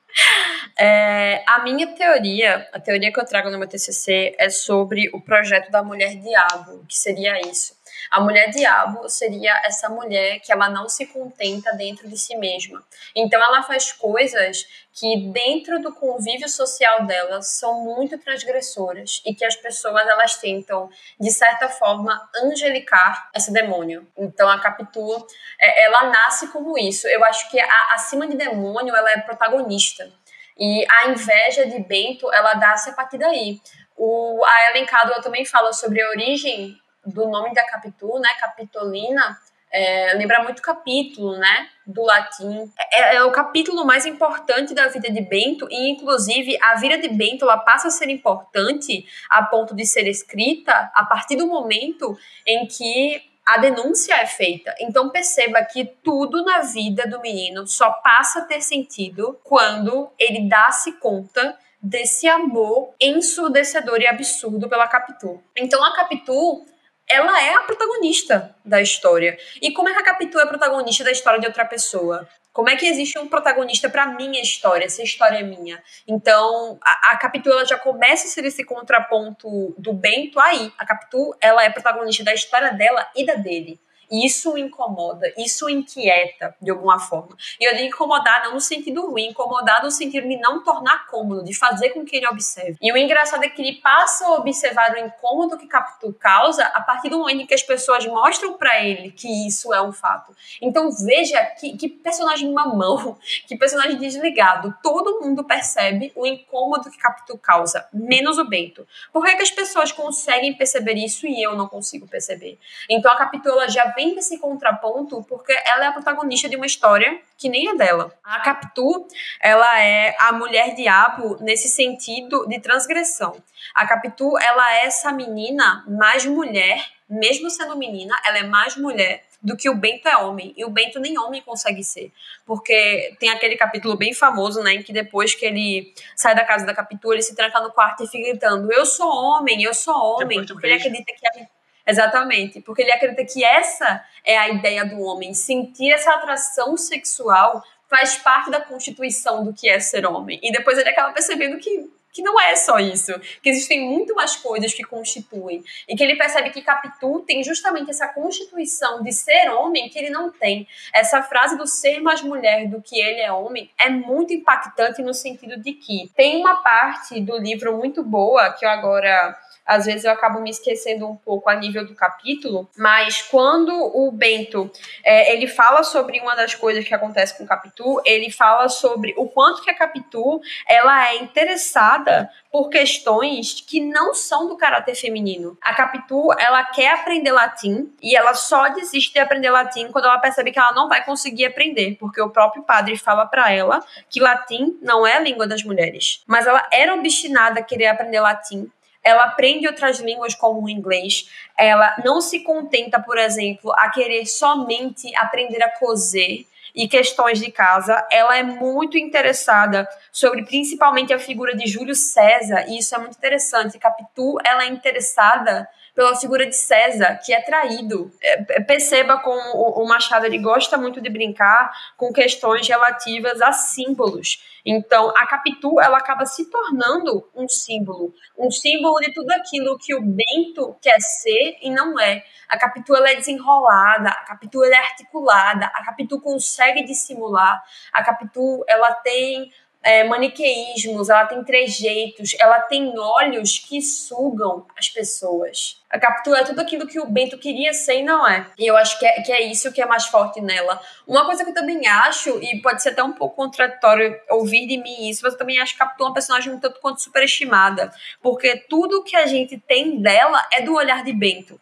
É, a minha teoria, a teoria que eu trago no meu TCC é sobre o projeto da mulher diabo, que seria isso. A mulher diabo seria essa mulher que ela não se contenta dentro de si mesma. Então ela faz coisas que dentro do convívio social dela são muito transgressoras e que as pessoas elas tentam de certa forma angelicar esse demônio. Então a Capitu, é, ela nasce como isso. Eu acho que a, acima de demônio ela é protagonista. E a inveja de Bento, ela dá-se a partir daí. O, a Ellen Cadwell também fala sobre a origem do nome da Capitu, né? Capitolina, é, lembra muito capítulo, né? Do latim. É, é, o capítulo mais importante da vida de Bento, e inclusive a vida de Bento ela passa a ser importante a ponto de ser escrita a partir do momento em que a denúncia é feita. Então perceba que tudo na vida do menino só passa a ter sentido quando ele dá-se conta desse amor ensurdecedor e absurdo pela Capitu. Então a Capitu ela é a protagonista da história. E como é que a Capitu é protagonista da história de outra pessoa? Como é que existe um protagonista para minha história, se a história é minha? Então, a, a Capitu ela já começa a ser esse contraponto do Bento aí. A Capitu, ela é protagonista da história dela e da dele. Isso incomoda, isso inquieta de alguma forma. E eu digo incomodar não no sentido ruim, incomodar no sentido de não tornar cômodo, de fazer com que ele observe. E o engraçado é que ele passa a observar o incômodo que Capitu causa a partir do momento em que as pessoas mostram para ele que isso é um fato. Então veja que, que personagem mamão, que personagem desligado. Todo mundo percebe o incômodo que Capitu causa, menos o Bento. Por que, é que as pessoas conseguem perceber isso e eu não consigo perceber? Então a Capitu já vem desse contraponto porque ela é a protagonista de uma história que nem é dela. A Capitu, ela é a mulher diabo nesse sentido de transgressão. A Capitu, ela é essa menina mais mulher, mesmo sendo menina, ela é mais mulher do que o Bento é homem. E o Bento nem homem consegue ser. Porque tem aquele capítulo bem famoso, né? Em que depois que ele sai da casa da Capitu, ele se tranca no quarto e fica gritando: Eu sou homem, eu sou homem. Porque ele acredita que a Exatamente, porque ele acredita que essa é a ideia do homem, sentir essa atração sexual faz parte da constituição do que é ser homem. E depois ele acaba percebendo que, que não é só isso, que existem muito mais coisas que constituem. E que ele percebe que Capitu tem justamente essa constituição de ser homem que ele não tem. Essa frase do ser mais mulher do que ele é homem é muito impactante no sentido de que tem uma parte do livro muito boa que eu agora às vezes eu acabo me esquecendo um pouco a nível do capítulo, mas quando o Bento é, ele fala sobre uma das coisas que acontece com Capitu, ele fala sobre o quanto que a Capitu ela é interessada por questões que não são do caráter feminino. A Capitu, ela quer aprender latim e ela só desiste de aprender latim quando ela percebe que ela não vai conseguir aprender, porque o próprio padre fala para ela que latim não é a língua das mulheres. Mas ela era obstinada a querer aprender latim ela aprende outras línguas como o inglês, ela não se contenta, por exemplo, a querer somente aprender a cozer e questões de casa, ela é muito interessada sobre principalmente a figura de Júlio César, e isso é muito interessante. Capitu, ela é interessada pela figura de César, que é traído. É, perceba como o Machado ele gosta muito de brincar com questões relativas a símbolos. Então, a Capitu ela acaba se tornando um símbolo, um símbolo de tudo aquilo que o Bento quer ser e não é. A Capitu ela é desenrolada, a Capitu ela é articulada, a Capitu consegue dissimular, a Capitu ela tem é, maniqueísmos, ela tem trejeitos, ela tem olhos que sugam as pessoas. A captura é tudo aquilo que o Bento queria ser e não é. E eu acho que é, que é isso que é mais forte nela. Uma coisa que eu também acho, e pode ser até um pouco contraditório ouvir de mim isso, mas eu também acho que Capitu é uma personagem um tanto quanto superestimada. Porque tudo que a gente tem dela é do olhar de Bento.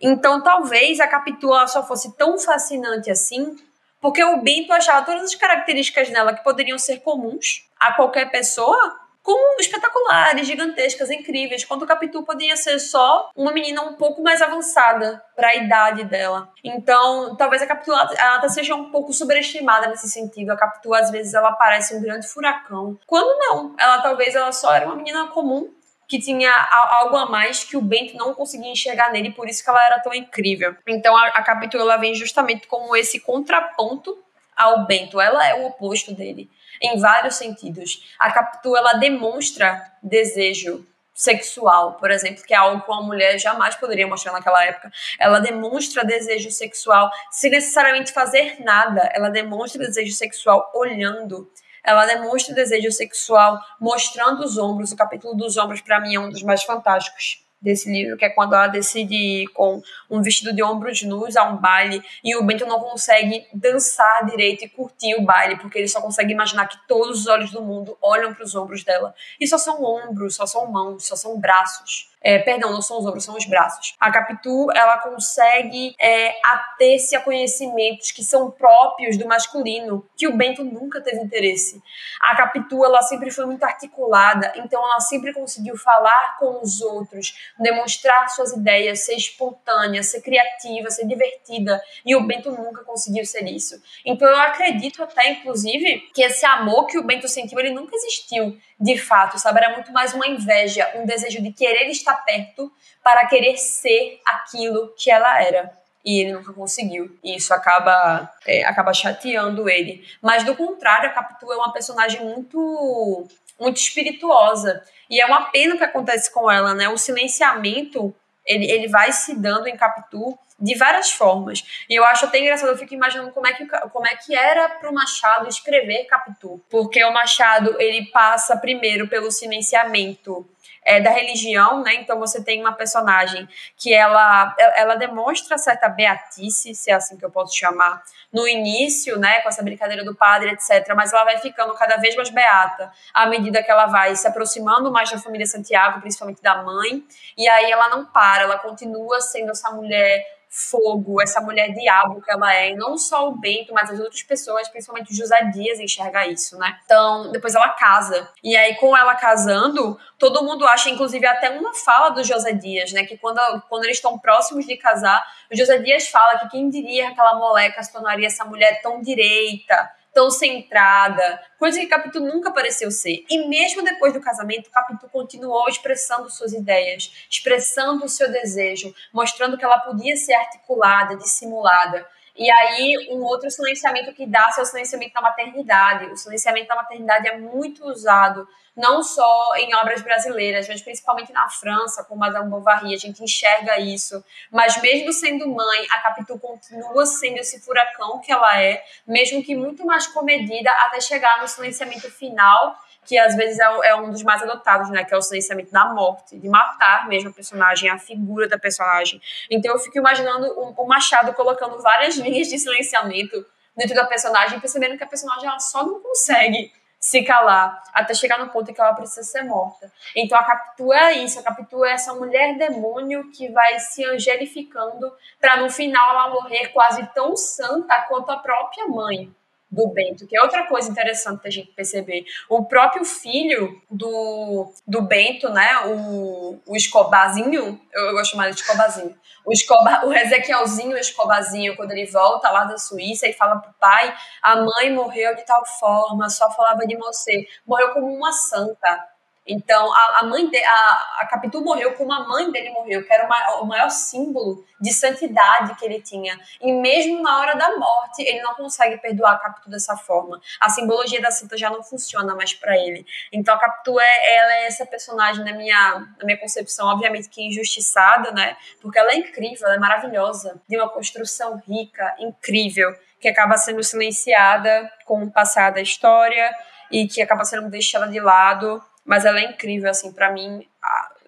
Então talvez a Capitu só fosse tão fascinante assim porque o Bento achava todas as características nela que poderiam ser comuns a qualquer pessoa como espetaculares, gigantescas, incríveis, quanto Capitu poderia ser só uma menina um pouco mais avançada para a idade dela. Então, talvez a Capitu ela até seja um pouco sobreestimada nesse sentido. A Capitu às vezes ela parece um grande furacão, quando não, ela talvez ela só era uma menina comum que tinha algo a mais que o Bento não conseguia enxergar nele, por isso que ela era tão incrível. Então a, a Capitu ela vem justamente como esse contraponto ao Bento, ela é o oposto dele em vários sentidos. A Capitu ela demonstra desejo sexual, por exemplo, que é algo que uma mulher jamais poderia mostrar naquela época. Ela demonstra desejo sexual sem necessariamente fazer nada. Ela demonstra desejo sexual olhando. Ela demonstra desejo sexual mostrando os ombros. O capítulo dos ombros, para mim, é um dos mais fantásticos desse livro, que é quando ela decide ir com um vestido de ombros nus a um baile e o Bento não consegue dançar direito e curtir o baile, porque ele só consegue imaginar que todos os olhos do mundo olham para os ombros dela. E só são ombros, só são mãos, só são braços. É, perdão, não são os ombros, são os braços. A Capitu, ela consegue é, ater-se a conhecimentos que são próprios do masculino, que o Bento nunca teve interesse. A Capitu, ela sempre foi muito articulada, então ela sempre conseguiu falar com os outros, demonstrar suas ideias, ser espontânea, ser criativa, ser divertida, e o Bento nunca conseguiu ser isso. Então eu acredito até, inclusive, que esse amor que o Bento sentiu, ele nunca existiu de fato, sabe? Era muito mais uma inveja, um desejo de querer estar perto para querer ser aquilo que ela era. E ele nunca conseguiu. E isso acaba, é, acaba chateando ele. Mas, do contrário, a Capitu é uma personagem muito, muito espirituosa. E é uma pena o que acontece com ela, né? O silenciamento, ele, ele vai se dando em Capitu de várias formas. E eu acho até engraçado, eu fico imaginando como é que, como é que era para o Machado escrever Capitu. Porque o Machado, ele passa primeiro pelo silenciamento é, da religião, né? Então você tem uma personagem que ela, ela demonstra certa beatice, se é assim que eu posso chamar, no início, né? Com essa brincadeira do padre, etc. Mas ela vai ficando cada vez mais beata à medida que ela vai se aproximando mais da família Santiago, principalmente da mãe. E aí ela não para, ela continua sendo essa mulher fogo, essa mulher diabo que ela é, e não só o Bento, mas as outras pessoas, principalmente o José Dias, enxerga isso, né? Então, depois ela casa. E aí, com ela casando, todo mundo acha, inclusive, até uma fala do José Dias, né? Que quando, quando eles estão próximos de casar, o José Dias fala que quem diria que aquela moleca se tornaria essa mulher tão direita, tão centrada, coisa que Capitu nunca pareceu ser. E mesmo depois do casamento, Capitu continuou expressando suas ideias, expressando o seu desejo, mostrando que ela podia ser articulada, dissimulada. E aí, um outro silenciamento que dá é o silenciamento da maternidade. O silenciamento da maternidade é muito usado, não só em obras brasileiras, mas principalmente na França, com Madame Bovary, a gente enxerga isso. Mas mesmo sendo mãe, a Capitu continua sendo esse furacão que ela é, mesmo que muito mais comedida, até chegar no silenciamento final, que às vezes é, é, um dos mais adotados, né? Que é o silenciamento da morte, de matar mesmo a personagem, a figura da personagem. Então eu fico imaginando o, Machado colocando várias linhas de silenciamento dentro da personagem, percebendo que a personagem ela só não consegue se calar até chegar no ponto em que ela precisa ser morta. Então a Capitu é isso, a Capitu é essa mulher demônio que vai se angelificando para no final ela morrer quase tão santa quanto a própria mãe do Bento, que é outra coisa interessante da gente perceber. O próprio filho do, do Bento, né, o, o Escobarzinho, eu, eu gosto mais de Escobarzinho, o, Escobar, o Ezequielzinho Escobarzinho, quando ele volta lá da Suíça e fala pro pai, a mãe morreu de tal forma, só falava de você, morreu como uma santa. Então, a, a mãe de, a, a Capitu morreu como a mãe dele morreu, que era o maior símbolo de santidade que ele tinha. E mesmo na hora da morte, ele não consegue perdoar a Capitu dessa forma. A simbologia da santa já não funciona mais para ele. Então, a Capitu é, ela é essa personagem na minha, na minha concepção, obviamente que injustiçada, né? Porque ela é incrível, ela é maravilhosa, de uma construção rica, incrível, que acaba sendo silenciada com o passar da história e que acaba sendo deixada de lado mas ela é incrível, assim, para mim,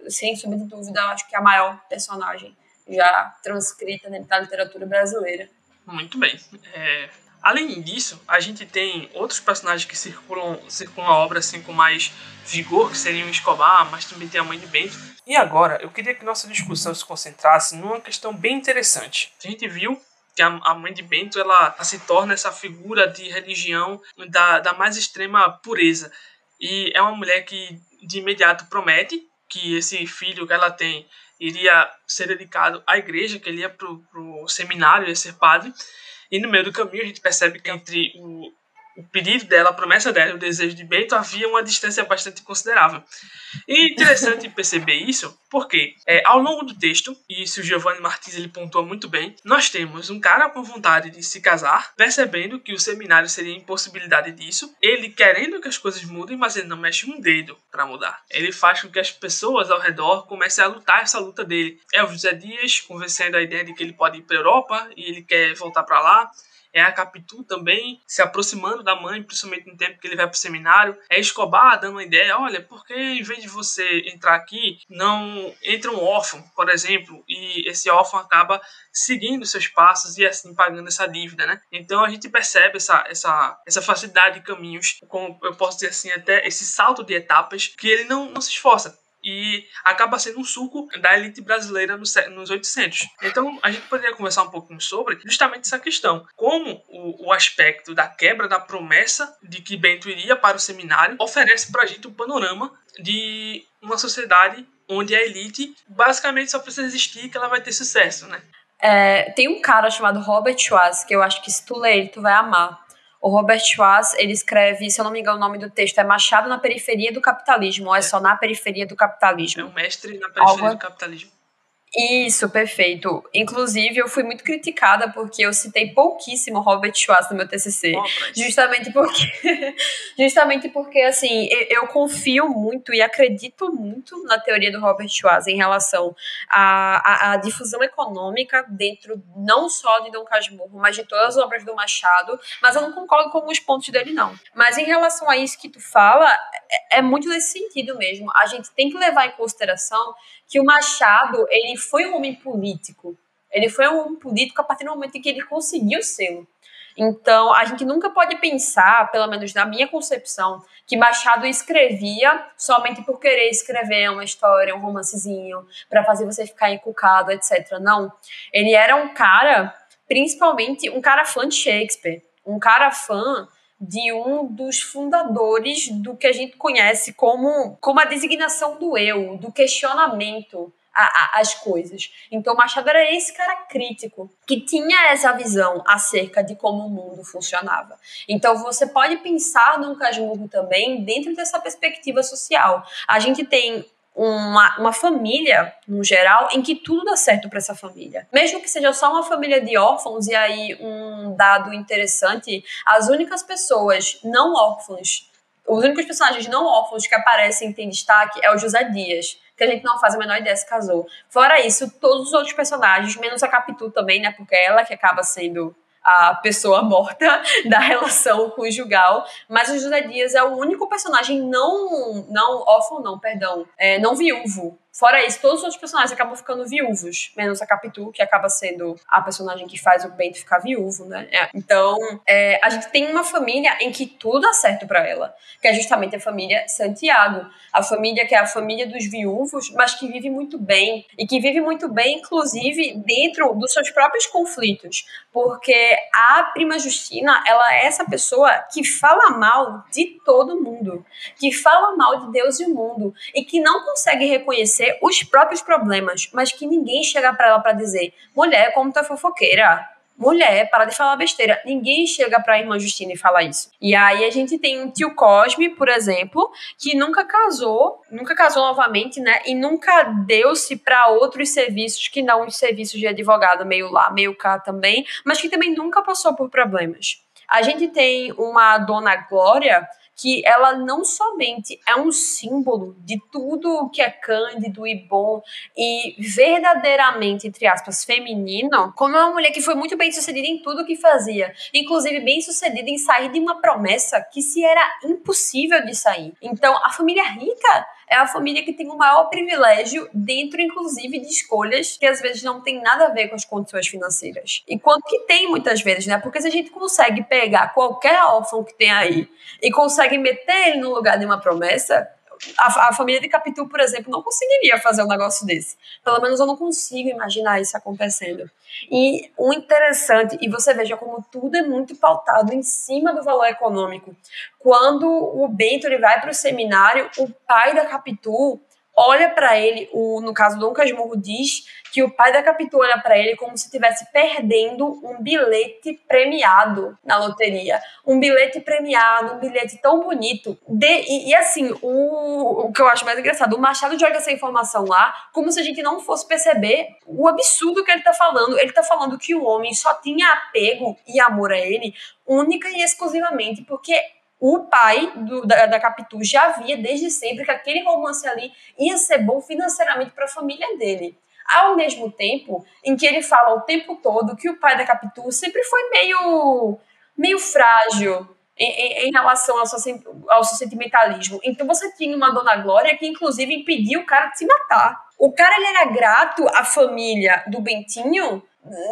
sem sombra de dúvida, acho que é a maior personagem já transcrita da literatura brasileira. Muito bem. É, além disso, a gente tem outros personagens que circulam, circulam a obra assim com mais vigor, que seriam Escobar, mas também tem a mãe de Bento. E agora, eu queria que nossa discussão se concentrasse numa questão bem interessante. A gente viu que a, a mãe de Bento ela se torna essa figura de religião da, da mais extrema pureza. E é uma mulher que de imediato promete que esse filho que ela tem iria ser dedicado à igreja, que ele ia pro, pro seminário, ia ser padre. E no meio do caminho a gente percebe que entre o, o pedido dela, a promessa dela, o desejo de Bento, havia uma distância bastante considerável. E é interessante perceber isso, porque é, ao longo do texto, e isso o Giovanni Martins ele pontua muito bem, nós temos um cara com vontade de se casar, percebendo que o seminário seria impossibilidade disso, ele querendo que as coisas mudem, mas ele não mexe um dedo para mudar. Ele faz com que as pessoas ao redor comecem a lutar essa luta dele. É o José Dias convencendo a ideia de que ele pode ir para Europa e ele quer voltar para lá é a Capitu também se aproximando da mãe, principalmente no tempo que ele vai para o seminário. É Escobar dando uma ideia: olha, por que em vez de você entrar aqui, não entra um órfão, por exemplo, e esse órfão acaba seguindo seus passos e assim pagando essa dívida, né? Então a gente percebe essa, essa, essa facilidade de caminhos, como eu posso dizer assim, até esse salto de etapas que ele não, não se esforça e acaba sendo um suco da elite brasileira nos, nos 800. Então, a gente poderia conversar um pouquinho sobre justamente essa questão. Como o, o aspecto da quebra da promessa de que Bento iria para o seminário oferece para a gente um panorama de uma sociedade onde a elite basicamente só precisa existir que ela vai ter sucesso, né? É, tem um cara chamado Robert Schwartz, que eu acho que se tu ler ele, tu vai amar. O Robert Schwartz, ele escreve, se eu não me engano, o nome do texto é Machado na periferia do capitalismo, ou é, é. só na periferia do capitalismo? É um mestre na periferia Algo... do capitalismo. Isso, perfeito. Inclusive, eu fui muito criticada porque eu citei pouquíssimo Robert Schwartz no meu TCC. Oh, justamente porque, justamente porque, assim, eu, eu, confio muito e acredito muito na teoria do Robert Schwartz em relação à, à, à difusão econômica dentro não só de Dom Casmurro, mas de todas as obras do Machado. Mas eu não concordo com alguns pontos dele, não. Mas em relação a isso que tu fala, é, é muito nesse sentido mesmo. A gente tem que levar em consideração que o Machado ele foi um homem político. Ele foi um homem político a partir do momento em que ele conseguiu ser. Então, a gente nunca pode pensar, pelo menos na minha concepção, que Machado escrevia somente por querer escrever uma história, um romancezinho, para fazer você ficar encucado, etc. Não. Ele era um cara, principalmente um cara fã de Shakespeare, um cara fã de um dos fundadores do que a gente conhece como, como a designação do eu, do questionamento às coisas. Então, Machado era esse cara crítico que tinha essa visão acerca de como o mundo funcionava. Então, você pode pensar no Casmurro também dentro dessa perspectiva social. A gente tem uma, uma família, no geral, em que tudo dá certo para essa família. Mesmo que seja só uma família de órfãos, e aí um dado interessante: as únicas pessoas não órfãos, os únicos personagens não órfãos que aparecem e têm destaque é o José Dias. Que a gente não faz a menor ideia se casou. Fora isso, todos os outros personagens, menos a Capitu também, né? Porque é ela que acaba sendo a pessoa morta da relação conjugal, mas o José Dias é o único personagem não não órfão, não, perdão, é, não viúvo Fora isso, todos os outros personagens acabam ficando viúvos, menos a Capitu, que acaba sendo a personagem que faz o Bento ficar viúvo, né? É. Então, é, a gente tem uma família em que tudo dá certo para ela, que é justamente a família Santiago. A família que é a família dos viúvos, mas que vive muito bem. E que vive muito bem, inclusive, dentro dos seus próprios conflitos. Porque a prima Justina, ela é essa pessoa que fala mal de todo mundo. Que fala mal de Deus e o mundo. E que não consegue reconhecer os próprios problemas, mas que ninguém chega para ela para dizer: mulher, como tu é fofoqueira? Mulher, para de falar besteira. Ninguém chega para a irmã Justina e fala isso. E aí a gente tem um tio Cosme, por exemplo, que nunca casou, nunca casou novamente, né? E nunca deu-se para outros serviços que não os serviços de advogado, meio lá, meio cá também, mas que também nunca passou por problemas. A gente tem uma dona Glória que ela não somente é um símbolo de tudo que é cândido e bom e verdadeiramente, entre aspas, feminino, como é uma mulher que foi muito bem sucedida em tudo que fazia, inclusive bem sucedida em sair de uma promessa que se era impossível de sair. Então, a família rica é a família que tem o maior privilégio dentro, inclusive, de escolhas que às vezes não tem nada a ver com as condições financeiras. E quanto que tem muitas vezes, né? Porque se a gente consegue pegar qualquer órfão que tem aí e consegue meter ele no lugar de uma promessa, a, a, família de Capitu, por exemplo, não conseguiria fazer um negócio desse. Pelo menos eu não consigo imaginar isso acontecendo. E o interessante, e você veja como tudo é muito pautado em cima do valor econômico. Quando o Bento ele vai para o seminário, o pai da Capitu olha para ele, o, no caso Dom Casmurro diz que o pai da Capitu olha para ele como se estivesse perdendo um bilhete premiado na loteria. Um bilhete premiado, um bilhete tão bonito. De, e, e, assim, o, o que eu acho mais engraçado, o Machado joga essa informação lá como se a gente não fosse perceber o absurdo que ele tá falando. Ele tá falando que o homem só tinha apego e amor a ele única e exclusivamente porque o pai do, da, da Capitu já via desde sempre que aquele romance ali ia ser bom financeiramente para a família dele. Ao mesmo tempo em que ele fala o tempo todo que o pai da Capitu sempre foi meio, meio frágil em, em, em relação ao seu, ao seu sentimentalismo. Então você tinha uma Dona Glória que inclusive impediu o cara de se matar. O cara ele era grato à família do Bentinho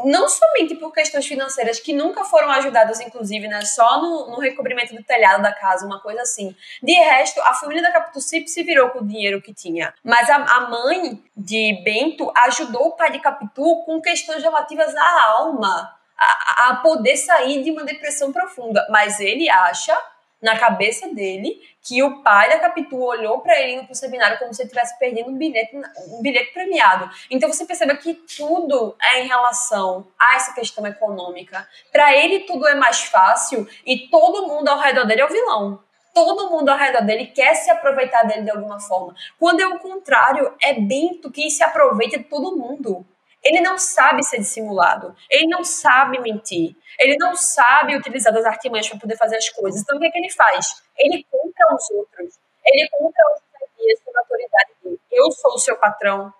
não somente por questões financeiras que nunca foram ajudadas, inclusive, né, só no, no recobrimento do telhado da casa, uma coisa assim. De resto, a família da Capitu sempre se virou com o dinheiro que tinha. Mas a, a mãe de Bento ajudou o pai de Capitu com questões relativas à alma, a, a poder sair de uma depressão profunda. Mas ele acha na cabeça dele que o pai da Capitu olhou para ele indo pro seminário como se ele estivesse perdendo um bilhete, um bilhete premiado. Então você percebe que tudo é em relação a essa questão econômica. Para ele tudo é mais fácil e todo mundo ao redor dele é o vilão. Todo mundo ao redor dele quer se aproveitar dele de alguma forma. Quando é o contrário, é Bento quem se aproveita de todo mundo. Ele não sabe ser dissimulado. Ele não sabe mentir. Ele não sabe utilizar das artimanhas para poder fazer as coisas. Então, o que, é que ele faz? Ele compra os outros. Ele compra os ideas sobre a autoridade de eu sou o seu patrão.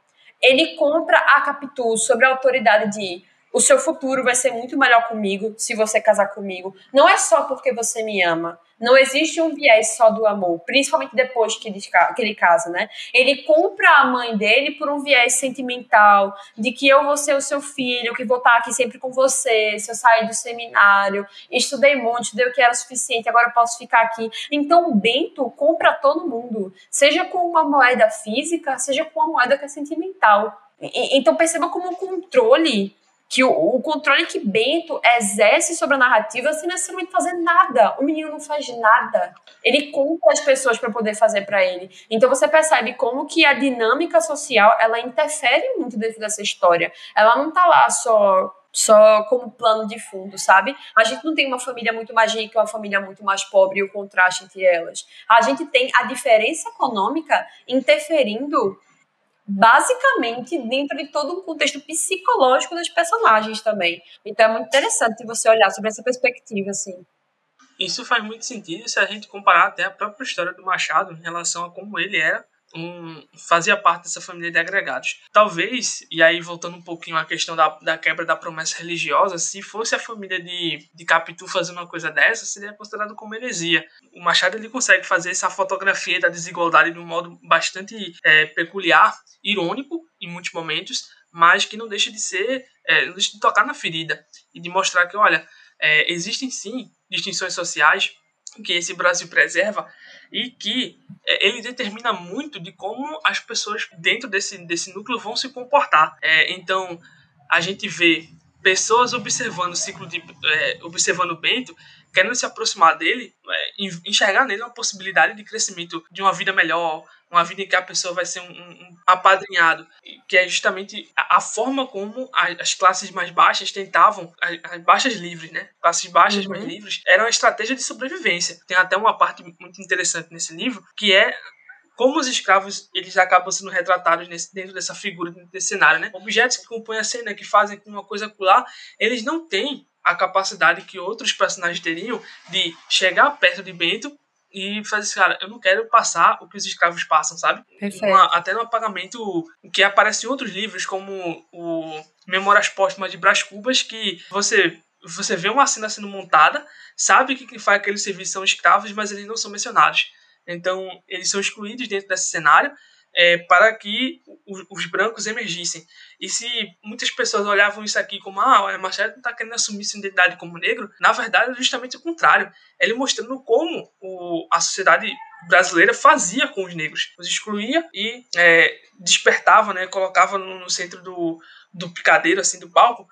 Ele compra a Capitu sobre a autoridade de o seu futuro vai ser muito melhor comigo se você casar comigo. Não é só porque você me ama. Não existe um viés só do amor, principalmente depois que ele, que ele casa, né? Ele compra a mãe dele por um viés sentimental, de que eu vou ser o seu filho, que vou estar aqui sempre com você, se eu sair do seminário, estudei muito, o que era suficiente, agora eu posso ficar aqui. Então o Bento compra todo mundo, seja com uma moeda física, seja com uma moeda que é sentimental. Então perceba como o controle que o, o, controle que Bento exerce sobre a narrativa sem necessariamente fazer nada. O menino não faz nada. Ele compra as pessoas para poder fazer para ele. Então você percebe como que a dinâmica social ela interfere muito dentro dessa história. Ela não tá lá só só como plano de fundo, sabe? A gente não tem uma família muito mais rica, uma família muito mais pobre e o contraste entre elas. A gente tem a diferença econômica interferindo basicamente dentro de todo um contexto psicológico dos personagens também. Então é muito interessante você olhar sobre essa perspectiva, assim. Isso faz muito sentido se a gente comparar até a própria história do Machado em relação a como ele era um, fazia parte dessa família de agregados. Talvez, e aí voltando um pouquinho à questão da, da quebra da promessa religiosa, se fosse a família de, de Capitu fazendo uma coisa dessa, seria considerado como heresia. O Machado ele consegue fazer essa fotografia da desigualdade de um modo bastante é, peculiar, irônico em muitos momentos, mas que não deixa de ser, é, não deixa de tocar na ferida e de mostrar que, olha, é, existem sim distinções sociais que esse Brasil preserva e que é, ele determina muito de como as pessoas dentro desse, desse núcleo vão se comportar. É, então, a gente vê pessoas observando o ciclo de é, observando o Bento, querendo se aproximar dele, é, enxergar nele uma possibilidade de crescimento de uma vida melhor, uma vida em que a pessoa vai ser um, um apadrinhado, que é justamente a, a forma como as classes mais baixas tentavam, as, as, baixas livres, né? Classes baixas uhum. mais livres, era uma estratégia de sobrevivência. Tem até uma parte muito interessante nesse livro, que é como os escravos eles acabam sendo retratados nesse, dentro dessa figura, dentro desse cenário, né? Objetos que compõem a cena, que fazem uma coisa lá, eles não têm a capacidade que outros personagens teriam de chegar perto de Bento e fazer assim, cara, eu não quero passar o que os escravos passam, sabe? Uma, até no apagamento que aparece em outros livros, como o Memórias Póstumas de Brás Cubas, que você você vê uma cena sendo montada, sabe que quem faz aquele serviço são escravos, mas eles não são mencionados. Então, eles são excluídos dentro desse cenário é, para que os, os, brancos emergissem. E se muitas pessoas olhavam isso aqui como, ah, Machado não está querendo assumir sua identidade como negro, na verdade é justamente o contrário. Ele mostrando como o, a sociedade brasileira fazia com os negros. Os excluía e é, despertava, né, colocava no, no centro do, do picadeiro, assim, do palco,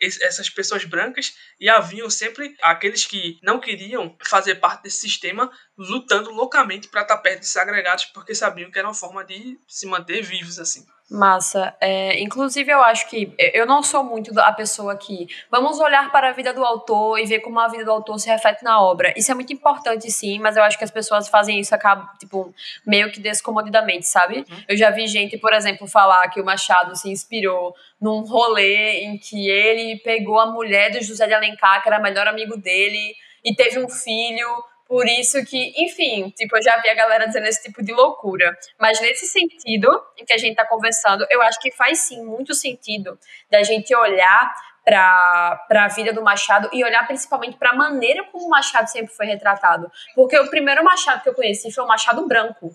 essas pessoas brancas e haviam sempre aqueles que não queriam fazer parte desse sistema lutando loucamente para estar tá perto desses agregados porque sabiam que era uma forma de se manter vivos assim. Massa. É, inclusive, eu acho que eu não sou muito a pessoa que vamos olhar para a vida do autor e ver como a vida do autor se reflete na obra. Isso é muito importante, sim, mas eu acho que as pessoas fazem isso acaba, tipo, meio que descomodidamente, sabe? Uhum. Eu já vi gente, por exemplo, falar que o Machado se inspirou num rolê em que ele pegou a mulher do José de Alencar, que era o melhor amigo dele, e teve um filho por isso que, enfim, tipo, eu já vi a galera dizendo esse tipo de loucura. Mas nesse sentido em que a gente está conversando, eu acho que faz sim muito sentido da gente olhar para a vida do Machado e olhar principalmente para a maneira como o Machado sempre foi retratado. Porque o primeiro Machado que eu conheci foi o Machado Branco.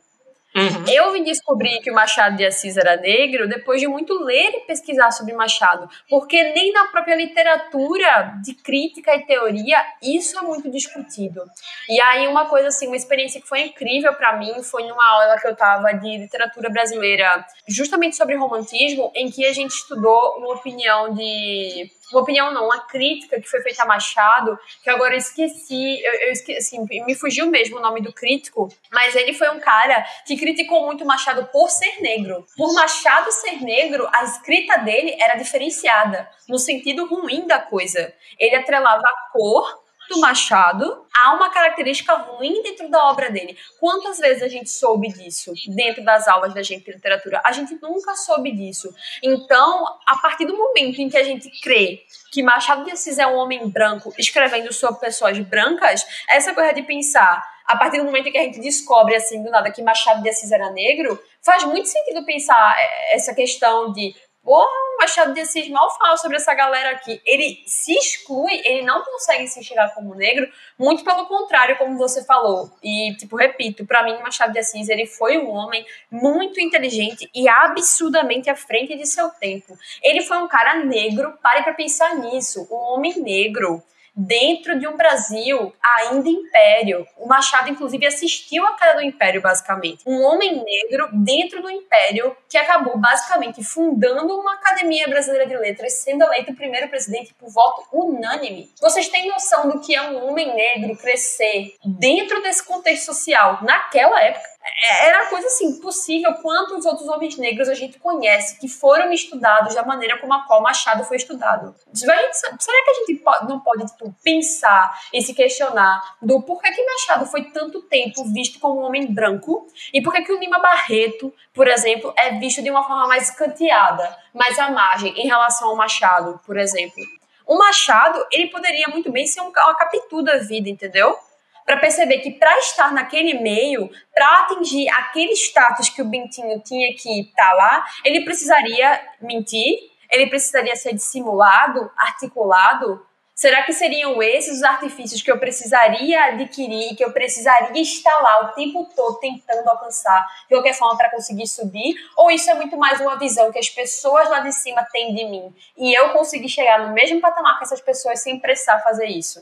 Uhum. Eu vim descobrir que o Machado de Assis era negro depois de muito ler e pesquisar sobre Machado, porque nem na própria literatura de crítica e teoria isso é muito discutido. E aí uma coisa assim, uma experiência que foi incrível para mim foi numa aula que eu tava de literatura brasileira, justamente sobre romantismo, em que a gente estudou uma opinião de uma opinião não, uma crítica que foi feita a Machado, que agora eu esqueci, eu, eu esqueci, assim, me fugiu mesmo o nome do crítico, mas ele foi um cara que criticou muito Machado por ser negro. Por Machado ser negro, a escrita dele era diferenciada, no sentido ruim da coisa. Ele atrelava a cor do Machado há uma característica ruim dentro da obra dele. Quantas vezes a gente soube disso dentro das aulas da gente de literatura? A gente nunca soube disso. Então, a partir do momento em que a gente crê que Machado de Assis é um homem branco escrevendo sobre pessoas brancas, essa coisa de pensar a partir do momento que a gente descobre, assim, do nada, que Machado de Assis era negro, faz muito sentido pensar essa questão de Porra, Machado de Assis mal fala sobre essa galera aqui. Ele se exclui, ele não consegue se enxergar como negro, muito pelo contrário, como você falou. E, tipo, repito, para mim, Machado de Assis, ele foi um homem muito inteligente e absurdamente à frente de seu tempo. Ele foi um cara negro, pare para pensar nisso, um homem negro dentro de um Brasil ainda império. O Machado, inclusive, assistiu à queda do império, basicamente. Um homem negro dentro do império que acabou, basicamente, fundando uma Academia Brasileira de Letras, sendo eleito primeiro presidente por voto unânime. Vocês têm noção do que é um homem negro crescer dentro desse contexto social naquela época? É, era coisa assim, possível. Quantos outros homens negros a gente conhece que foram estudados da maneira como a qual Machado foi estudado? Será que a gente não pode tipo, pensar e se questionar do porquê que Machado foi tanto tempo visto como um homem branco e por que o Lima Barreto, por exemplo, é visto de uma forma mais canteada, mais à margem em relação ao Machado, por exemplo? O Machado, ele poderia muito bem ser um, uma capitu da vida, entendeu? Para perceber que para estar naquele meio, para atingir aquele status que o Bentinho tinha que estar tá lá, ele precisaria mentir, ele precisaria ser dissimulado, articulado. Será que seriam esses os artifícios que eu precisaria adquirir, que eu precisaria estar lá o tempo todo tentando alcançar de qualquer forma para conseguir subir? Ou isso é muito mais uma visão que as pessoas lá de cima têm de mim e eu consegui chegar no mesmo patamar que essas pessoas sem precisar fazer isso?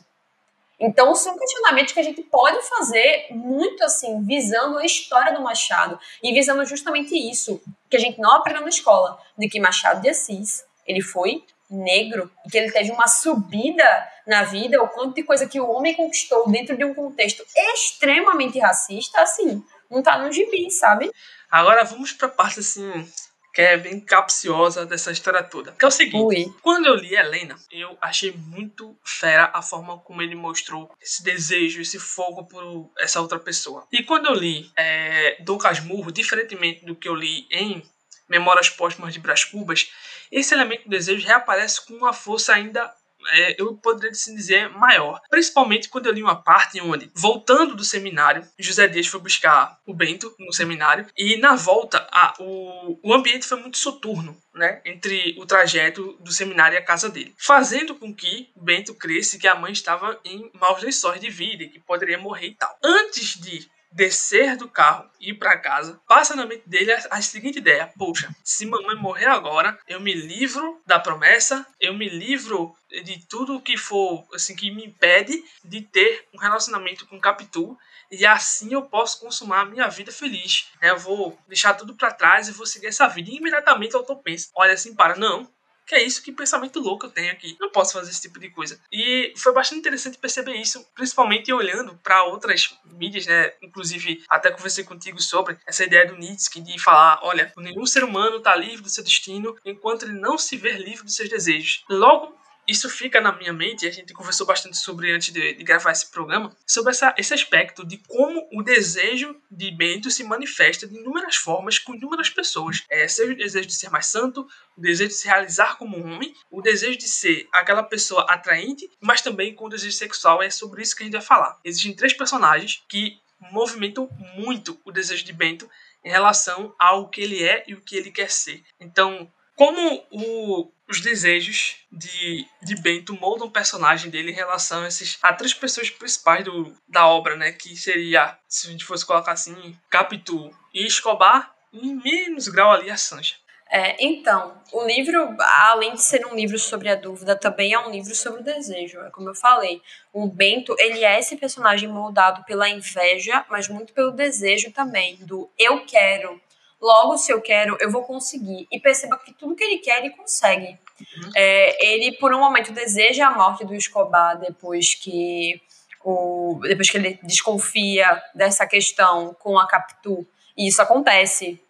Então, são questionamentos que a gente pode fazer muito assim, visando a história do Machado e visando justamente isso, que a gente não aprendeu na escola, de que Machado de Assis, ele foi negro e que ele teve uma subida na vida, o quanto de coisa que o homem conquistou dentro de um contexto extremamente racista, assim, não tá no gibi, sabe? Agora vamos pra parte assim que é bem capciosa dessa história toda. Que é o seguinte, Ui. quando eu li Helena, eu achei muito fera a forma como ele mostrou esse desejo, esse fogo por essa outra pessoa. E quando eu li é, Dom Casmurro, diferentemente do que eu li em Memórias Póstumas de Brás Cubas, esse elemento do desejo reaparece com uma força ainda é, eu poderia assim dizer, maior. Principalmente quando eu li uma parte onde, voltando do seminário, José Dias foi buscar o Bento no seminário, e na volta, a, o, o ambiente foi muito soturno. Né, entre o trajeto do seminário e a casa dele, fazendo com que Bento cresce que a mãe estava em maus lençóis de vida, que poderia morrer e tal. Antes de descer do carro e ir para casa, passa na mente dele a, a, seguinte ideia: poxa, se mamãe morrer agora, eu me livro da promessa, eu me livro de tudo que for assim que me impede de ter um relacionamento com Capitu e assim eu posso consumar a minha vida feliz. Né? Eu vou deixar tudo para trás e vou seguir essa vida. E imediatamente eu pensa, olha assim para, não, que é isso, que pensamento louco eu tenho aqui. Não posso fazer esse tipo de coisa. E foi bastante interessante perceber isso, principalmente olhando para outras mídias, né? Inclusive, até conversei contigo sobre essa ideia do Nietzsche de falar: olha, nenhum ser humano está livre do seu destino enquanto ele não se ver livre dos seus desejos. Logo, isso fica na minha mente, a gente conversou bastante sobre antes de, de gravar esse programa, sobre essa, esse aspecto de como o desejo de Bento se manifesta de inúmeras formas com inúmeras pessoas. É, seja o desejo de ser mais santo, o desejo de se realizar como homem, o desejo de ser aquela pessoa atraente, mas também com o desejo sexual. É sobre isso que a gente vai falar. Existem três personagens que movimentam muito o desejo de Bento em relação ao que ele é e o que ele quer ser. Então, como o, os desejos de, de Bento moldam o personagem dele em relação a, esses, a três pessoas principais do, da obra, né? Que seria, se a gente fosse colocar assim, Capitu e Escobar, em menos grau ali a Sancha. É, então, o livro, além de ser um livro sobre a dúvida, também é um livro sobre o desejo. É como eu falei, o Bento, ele é esse personagem moldado pela inveja, mas muito pelo desejo também, do eu quero, Logo, se eu quero, eu vou conseguir. E perceba que tudo que ele quer, ele consegue. Uhum. É, ele, por um momento, deseja a morte do Escobar depois que, o, depois que ele desconfia dessa questão com a Capitu. E isso acontece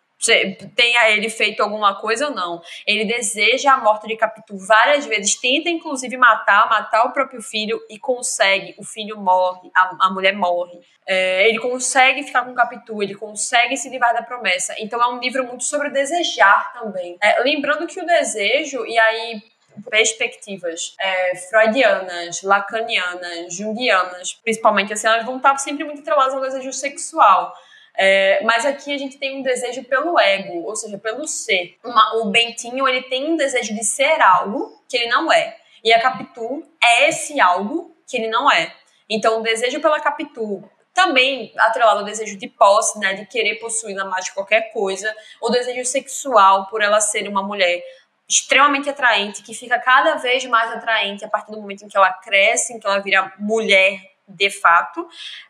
tenha ele feito alguma coisa ou não. Ele deseja a morte de Capitu várias vezes, tenta inclusive matar, matar o próprio filho e consegue. O filho morre, a, a mulher morre. É, ele consegue ficar com Capitu, ele consegue se livrar da promessa. Então é um livro muito sobre desejar também. É, lembrando que o desejo, e aí perspectivas é, freudianas, lacanianas, junguianas, principalmente assim, elas vão estar sempre muito atreladas ao desejo sexual. É, mas aqui a gente tem um desejo pelo ego, ou seja, pelo ser. Uma, o Bentinho ele tem um desejo de ser algo que ele não é. E a Capitu é esse algo que ele não é. Então, o desejo pela Capitu, também atrelado ao desejo de posse, né, de querer possuir mais de qualquer coisa, o desejo sexual por ela ser uma mulher extremamente atraente, que fica cada vez mais atraente a partir do momento em que ela cresce, em que ela vira mulher de fato.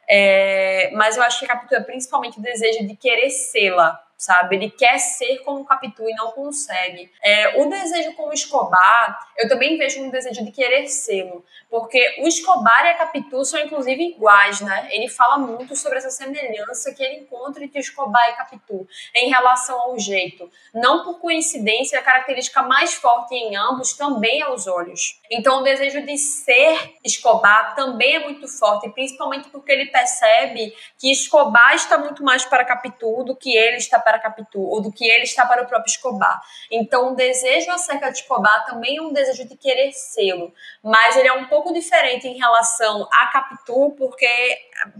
É, mas eu acho que a Capitu é principalmente o desejo de querer sê-la, sabe? Ele quer ser como Capitu e não consegue. É, o desejo com o Escobar, eu também vejo um desejo de querer sê-lo, porque o Escobar e a Capitu são inclusive iguais, né? Ele fala muito sobre essa semelhança que ele encontra entre Escobar e Capitu em relação ao jeito. Não por coincidência, a característica mais forte em ambos também é os olhos. Então o desejo de ser Escobar também é muito forte, principalmente porque ele percebe que Escobar está muito mais para Capitu do que ele está para Capitu, ou do que ele está para o próprio Escobar. Então o desejo acerca de Escobar também é um desejo de querer sê-lo, mas ele é um pouco pouco diferente em relação a Capitu, porque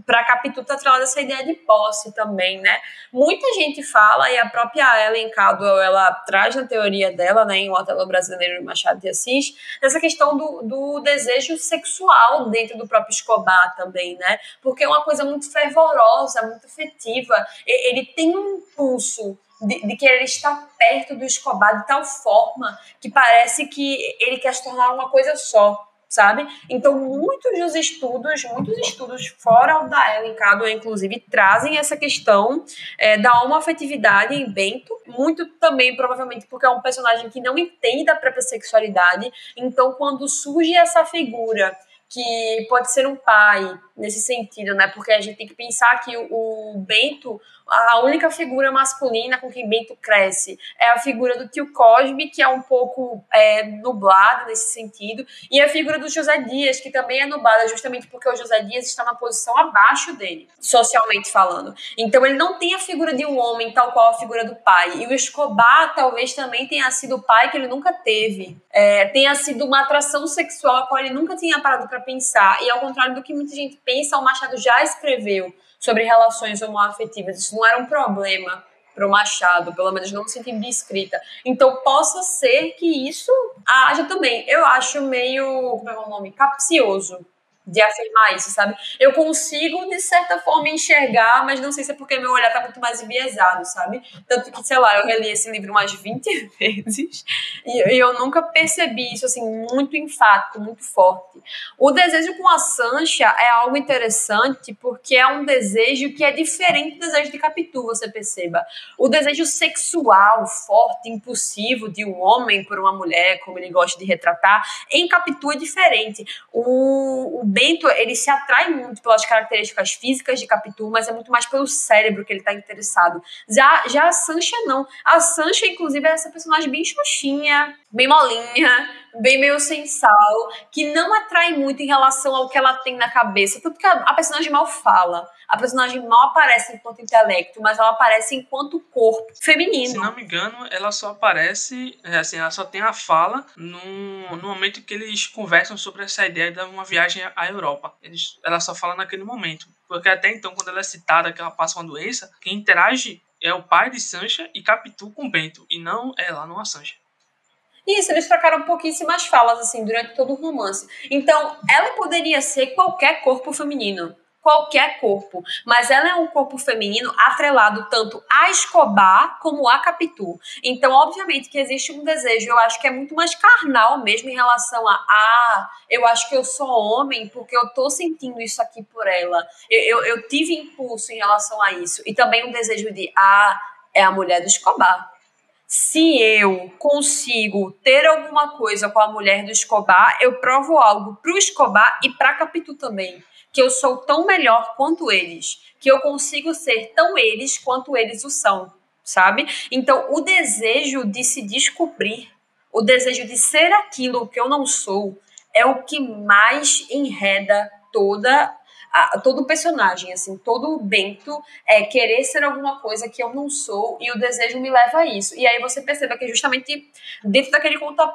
para Capitu está atrelada essa ideia de posse também, né? Muita gente fala, e a própria Ellen Caldwell, ela traz na teoria dela, né, em O Otelo Brasileiro de Machado de Assis, essa questão do, do desejo sexual dentro do próprio Escobar também, né? Porque é uma coisa muito fervorosa, muito afetiva. Ele tem um impulso de, de querer estar perto do Escobar de tal forma que parece que ele quer se tornar uma coisa só sabe? Então, muitos dos estudos, muitos estudos fora da Ellen Cadwell, inclusive, trazem essa questão é, da homoafetividade em Bento, muito também, provavelmente, porque é um personagem que não entende a própria sexualidade, então, quando surge essa figura que pode ser um pai nesse sentido, né? Porque a gente tem que pensar que o, Bento, a única figura masculina com quem Bento cresce é a figura do tio Cosme, que é um pouco é, nublada nesse sentido, e a figura do José Dias, que também é nublada justamente porque o José Dias está na posição abaixo dele, socialmente falando. Então ele não tem a figura de um homem tal qual a figura do pai. E o Escobar talvez também tenha sido o pai que ele nunca teve, é, tenha sido uma atração sexual a qual ele nunca tinha parado para pensar. E ao contrário do que muita gente pensa, o Machado já escreveu sobre relações homoafetivas. Isso não era um problema para o Machado, pelo menos não se sentir escrita. Então, possa ser que isso haja também. Eu acho meio, como é o nome? Capcioso de afirmar isso, sabe? Eu consigo, de certa forma, enxergar, mas não sei se é porque meu olhar tá muito mais enviesado, sabe? Tanto que, sei lá, eu reli esse livro umas 20 vezes e, eu nunca percebi isso, assim, muito enfático, muito forte. O desejo com a Sancha é algo interessante porque é um desejo que é diferente do desejo de Capitu, você perceba. O desejo sexual, forte, impulsivo de um homem por uma mulher, como ele gosta de retratar, em Capitu é diferente. O, o Bento, ele se atrai muito pelas características físicas de Capitu, mas é muito mais pelo cérebro que ele está interessado. Já, já a Sancha não. A Sancha, inclusive, é essa personagem bem xoxinha, bem molinha, bem meio sem sal, que não atrai muito em relação ao que ela tem na cabeça. Tanto que a, a personagem mal fala. A personagem mal aparece enquanto intelecto, mas ela aparece enquanto corpo feminino. Se não me engano, ela só aparece, é, assim, ela só tem a fala no, no momento que eles conversam sobre essa ideia de uma viagem à Europa. Eles, ela só fala naquele momento. Porque até então, quando ela é citada que ela passa uma doença, quem interage é o pai de Sancha e Capitu com Bento, e não ela, não a Sancha. Isso, eles trocaram pouquíssimas falas, assim, durante todo o romance. Então, ela poderia ser qualquer corpo feminino. Qualquer corpo. Mas ela é um corpo feminino atrelado tanto a Escobar como a Capitu. Então, obviamente, que existe um desejo, eu acho que é muito mais carnal mesmo em relação a, ah, eu acho que eu sou homem porque eu tô sentindo isso aqui por ela. Eu, eu, eu tive impulso em relação a isso. E também um desejo de, ah, é a mulher do Escobar se eu consigo ter alguma coisa com a mulher do Escobar, eu provo algo pro Escobar e pra Capitu também. Que eu sou tão melhor quanto eles. Que eu consigo ser tão eles quanto eles o são, sabe? Então, o desejo de se descobrir, o desejo de ser aquilo que eu não sou, é o que mais enreda toda a, todo personagem, assim, todo o Bento é querer ser alguma coisa que eu não sou e o desejo me leva a isso. E aí você percebe que justamente dentro daquele, contra,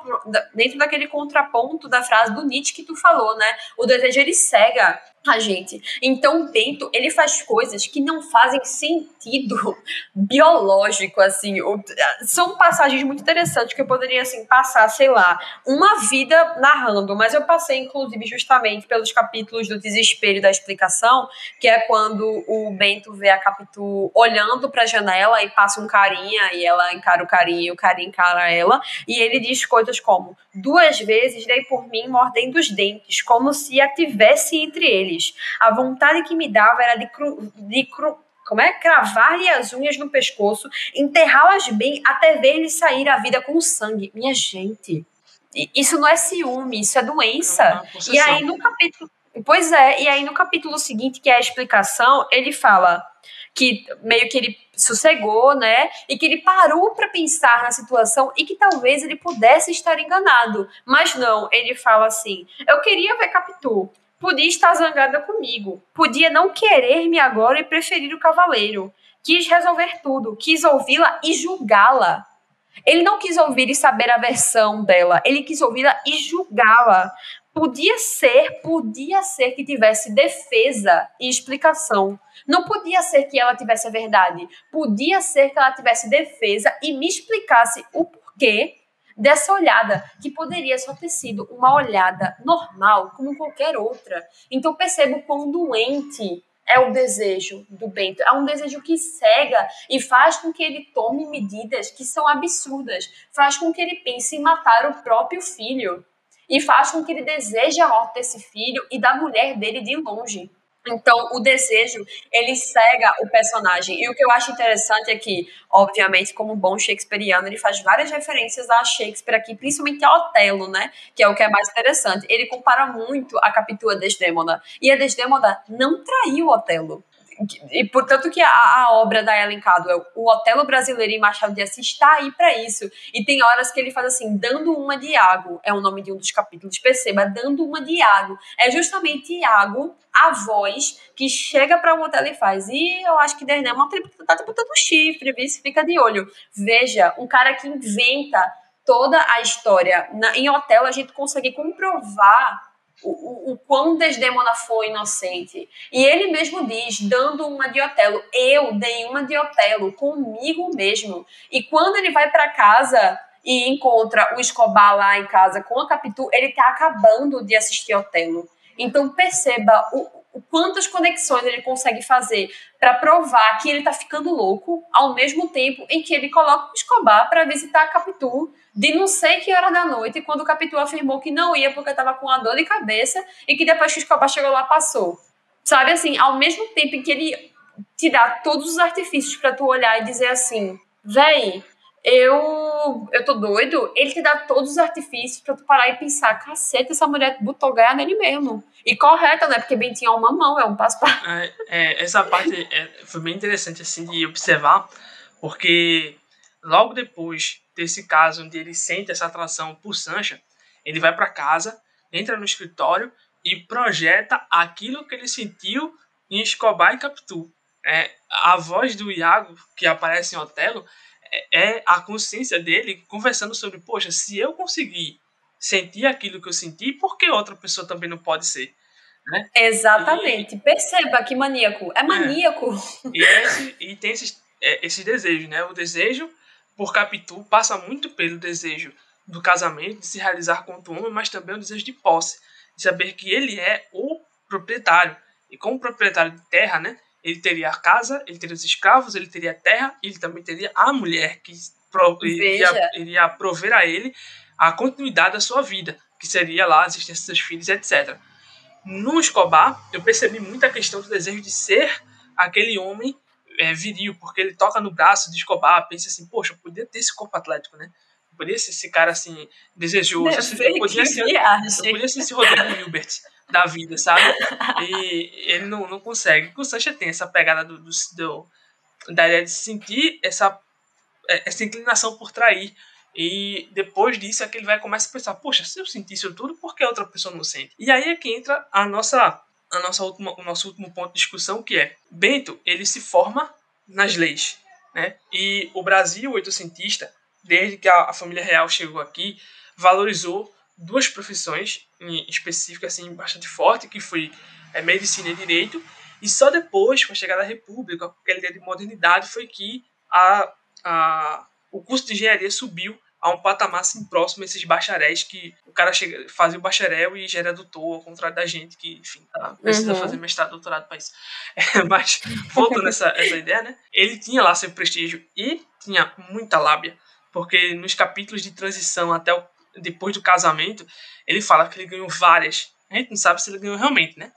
dentro daquele contraponto da frase do Nietzsche que tu falou, né? O desejo ele cega a gente. Então o Bento, ele faz coisas que não fazem sentido biológico, assim. São passagens muito interessantes que eu poderia, assim, passar, sei lá, uma vida narrando, mas eu passei, inclusive, justamente pelos capítulos do desespero e da explicação, que é quando o Bento vê a Capitu olhando pra janela e passa um carinha, e ela encara o carinha e o carinha encara ela, e ele diz coisas como, duas vezes dei por mim mordendo os dentes, como se a tivesse entre eles a vontade que me dava era de, cru, de cru, como é? Cravar-lhe as unhas no pescoço, enterrá-las bem até ver-lhe sair a vida com sangue. Minha gente, isso não é ciúme, isso é doença. É e aí no capítulo. Pois é, e aí no capítulo seguinte, que é a explicação, ele fala que meio que ele sossegou, né? E que ele parou para pensar na situação e que talvez ele pudesse estar enganado. Mas não, ele fala assim: eu queria ver Capitu. Podia estar zangada comigo. Podia não querer-me agora e preferir o cavaleiro. Quis resolver tudo. Quis ouvi-la e julgá-la. Ele não quis ouvir e saber a versão dela. Ele quis ouvi-la e julgá-la. Podia ser, podia ser que tivesse defesa e explicação. Não podia ser que ela tivesse a verdade. Podia ser que ela tivesse defesa e me explicasse o porquê dessa olhada, que poderia só ter sido uma olhada normal, como qualquer outra. Então percebo quão doente é o desejo do Bento. É um desejo que cega e faz com que ele tome medidas que são absurdas. Faz com que ele pense em matar o próprio filho. E faz com que ele deseje a morte desse filho e da mulher dele de longe. Então, o desejo, ele cega o personagem. E o que eu acho interessante é que, obviamente, como bom shakespeariano, ele faz várias referências a Shakespeare aqui, principalmente a Otelo, né? Que é o que é mais interessante. Ele compara muito a Capitua Desdemona. E a Desdemona não traiu Otelo e portanto que a, a, obra da Ellen Cadwell, o Otelo brasileiro em Machado de Assis está aí para isso. E tem horas que ele faz assim, dando uma de Iago, é o nome de um dos capítulos, perceba, dando uma de Iago. É justamente Iago, a voz, que chega para o Otelo e faz. E eu acho que Desdemona tá te botando chifre, viu? fica de olho. Veja, um cara que inventa toda a história. Na, em Otelo a gente consegue comprovar o, o, quão Desdemona foi inocente. E ele mesmo diz, dando uma de Otelo, eu dei uma de Otelo comigo mesmo. E quando ele vai para casa e encontra o Escobar lá em casa com a Capitu, ele tá acabando de assistir Otelo. Então perceba o quantas conexões ele consegue fazer para provar que ele está ficando louco, ao mesmo tempo em que ele coloca o Escobar para visitar a Capitu de não sei que hora da noite, quando o Capitu afirmou que não ia porque estava com uma dor de cabeça e que depois que o Escobar chegou lá passou. Sabe assim, ao mesmo tempo em que ele te dá todos os artifícios para tu olhar e dizer assim, véi, eu, eu tô doido, ele te dá todos os artifícios pra tu parar e pensar, cacete, essa mulher botou ganhar nele mesmo. E correta, né? Porque Bentinho é uma mão, é um passo para é, é, Essa parte é, foi bem interessante, assim, de observar, porque logo depois desse caso onde ele sente essa atração por Sancha, ele vai para casa, entra no escritório e projeta aquilo que ele sentiu em Escobar e Capitu. É, a voz do Iago, que aparece em Otelo, é, é a consciência dele conversando sobre, poxa, se eu conseguir sentir aquilo que eu senti, por que outra pessoa também não pode ser? Né? Exatamente. E, Perceba que maníaco. É, é. maníaco. É, e, esse, e tem esses, é, esses desejos, né? O desejo por Capitu passa muito pelo desejo do casamento, de se realizar quanto homem, mas também o desejo de posse, de saber que ele é o proprietário. E como proprietário de terra, né? Ele teria a casa, ele teria os escravos, ele teria a terra, ele também teria a mulher que iria, iria prover a ele a continuidade da sua vida, que seria lá a existência dos filhos, etc. No Escobar, eu percebi muito a questão do desejo de ser aquele homem é, viril, porque ele toca no braço de Escobar, pensa assim, poxa, eu podia ter esse corpo atlético, né? Podia ser esse cara assim, desejoso. Assim, eu, podia ser, eu podia ser esse Rodrigo Hilbert da vida, sabe? E ele não, não consegue. O Sancha tem essa pegada do, do, do, da ideia de sentir essa, é, essa inclinação por trair. E depois disso é que ele vai começar a pensar, poxa, se eu sentir isso tudo, por que outra pessoa não sente? E aí é que entra a nossa, a nossa última, o nosso último ponto de discussão, que é Bento, ele se forma nas leis. Né? E o Brasil oitocentista, desde que a, a família real chegou aqui, valorizou duas profissões específicas assim bastante forte que foi é, medicina e direito e só depois com a chegada da república com aquela ideia de modernidade foi que a, a o custo de engenharia subiu a um patamar assim próximo a esses bacharéis que o cara chega, fazia o bacharel e já era doutor, ao contrário da gente que, enfim, tá, precisa uhum. fazer mestrado, doutorado para isso. É, mas, voltando essa, essa ideia, né? Ele tinha lá seu prestígio e tinha muita lábia, porque nos capítulos de transição até o depois do casamento, ele fala que ele ganhou várias. A gente não sabe se ele ganhou realmente, né?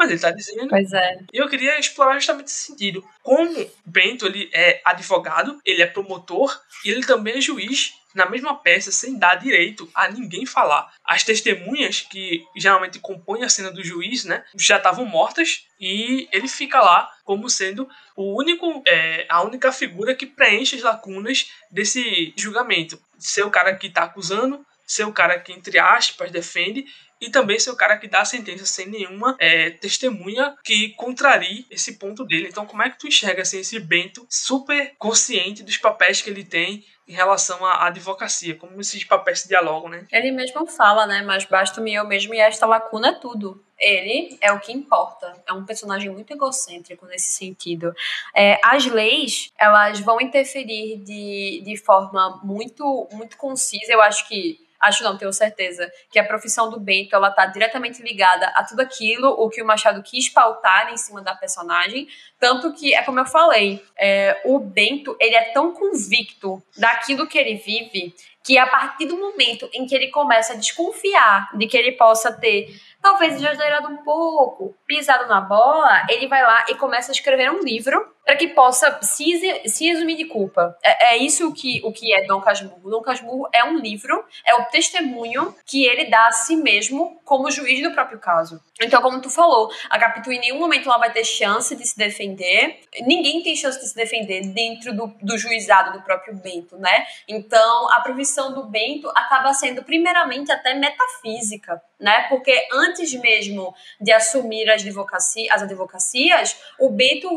Mas ele está dizendo. Pois é. E eu queria explorar justamente esse sentido. Como Bento ele é advogado, ele é promotor e ele também é juiz na mesma peça sem dar direito a ninguém falar. As testemunhas que geralmente compõem a cena do juiz, né, já estavam mortas e ele fica lá como sendo o único, é, a única figura que preenche as lacunas desse julgamento. Ser o cara que está acusando, ser o cara que, entre aspas, defende e também ser o cara que dá a sentença sem nenhuma é, testemunha que contrarie esse ponto dele. Então, como é que tu enxerga assim, esse Bento super consciente dos papéis que ele tem em relação à advocacia? Como esses papéis se dialogam, né? Ele mesmo fala, né? Mas basta-me eu mesmo e esta lacuna é tudo. Ele é o que importa. É um personagem muito egocêntrico nesse sentido. É, as leis, elas vão interferir de, de forma muito, muito concisa. Eu acho que acho não, tenho certeza, que a profissão do Bento ela está diretamente ligada a tudo aquilo o que o Machado quis pautar em cima da personagem, tanto que é como eu falei, é, o Bento ele é tão convicto daquilo que ele vive que a partir do momento em que ele começa a desconfiar de que ele possa ter talvez exagerado um pouco, pisado na bola, ele vai lá e começa a escrever um livro para que possa se, se exumir de culpa. É, é, isso que, o que é Dom Casmurro. Dom Casmurro é um livro, é o testemunho que ele dá a si mesmo como juiz do próprio caso. Então, como tu falou, a Capitu em nenhum momento ela vai ter chance de se defender. Ninguém tem chance de se defender dentro do, do juizado do próprio Bento, né? Então, a profissão do Bento acaba sendo primeiramente até metafísica, né? Porque antes mesmo de assumir as, advocacia, as advocacias, o Bento,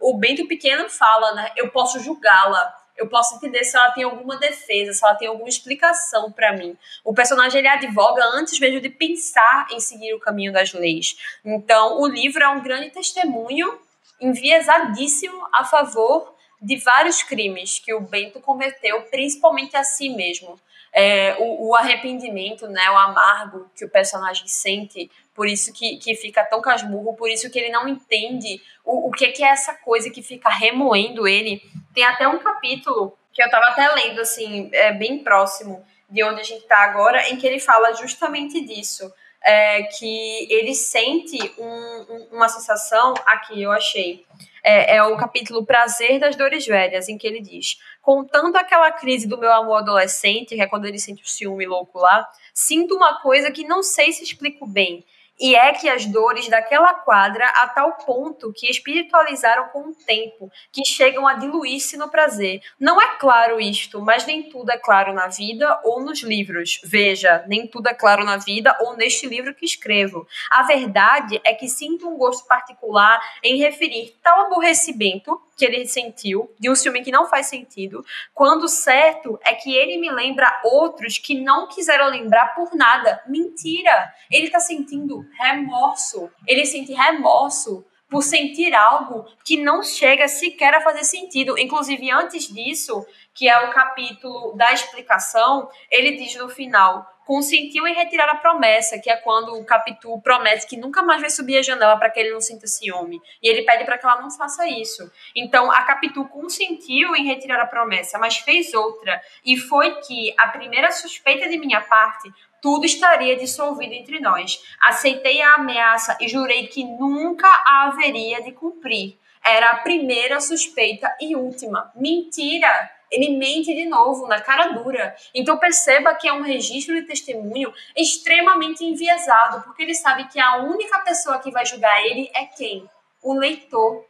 o, o Bento pequeno fala, né? Eu posso julgá-la eu posso entender se ela tem alguma defesa, se ela tem alguma explicação para mim. O personagem ele advoga antes mesmo de pensar em seguir o caminho das leis. Então, o livro é um grande testemunho enviesadíssimo a favor de vários crimes que o Bento cometeu, principalmente a si mesmo. É, o, o, arrependimento, né, o amargo que o personagem sente, por isso que, que fica tão casmurro, por isso que ele não entende o, o que, que é essa coisa que fica remoendo ele. Tem até um capítulo que eu estava até lendo, assim, é bem próximo de onde a gente está agora, em que ele fala justamente disso. É, que ele sente um, uma sensação, aqui eu achei, é, é, o capítulo Prazer das Dores Velhas, em que ele diz: Contando aquela crise do meu amor adolescente, que é quando ele sente o ciúme louco lá, sinto uma coisa que não sei se explico bem. E é que as dores daquela quadra a tal ponto que espiritualizaram com o tempo, que chegam a diluir-se no prazer. Não é claro isto, mas nem tudo é claro na vida ou nos livros. Veja, nem tudo é claro na vida ou neste livro que escrevo. A verdade é que sinto um gosto particular em referir tal aborrecimento que ele sentiu, de um filme que não faz sentido, quando certo é que ele me lembra outros que não quiseram lembrar por nada. Mentira! Ele tá sentindo remorso. Ele sente remorso por sentir algo que não chega sequer a fazer sentido. Inclusive, antes disso, que é o capítulo da explicação, ele diz no final: consentiu em retirar a promessa, que é quando o Capitu promete que nunca mais vai subir a janela para que ele não sinta ciúme. E ele pede para que ela não faça isso. Então, a Capitu consentiu em retirar a promessa, mas fez outra. E foi que a primeira suspeita de minha parte tudo estaria dissolvido entre nós. Aceitei a ameaça e jurei que nunca a haveria de cumprir. Era a primeira suspeita e última. Mentira! Ele mente de novo, na cara dura. Então perceba que é um registro de testemunho extremamente enviesado, porque ele sabe que a única pessoa que vai julgar ele é quem? O leitor.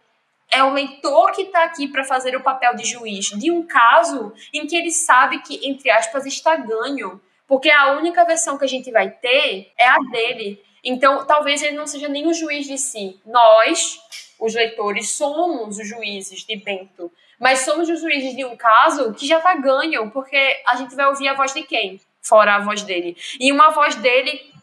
É o leitor que está aqui para fazer o papel de juiz de um caso em que ele sabe que, entre aspas, está ganho. Porque a única versão que a gente vai ter é a dele. Então, talvez ele não seja nem o juiz de si. Nós, os leitores, somos os juízes de Bento. Mas somos os juízes de um caso que já tá ganho, porque a gente vai ouvir a voz de quem? Fora a voz dele. E uma voz dele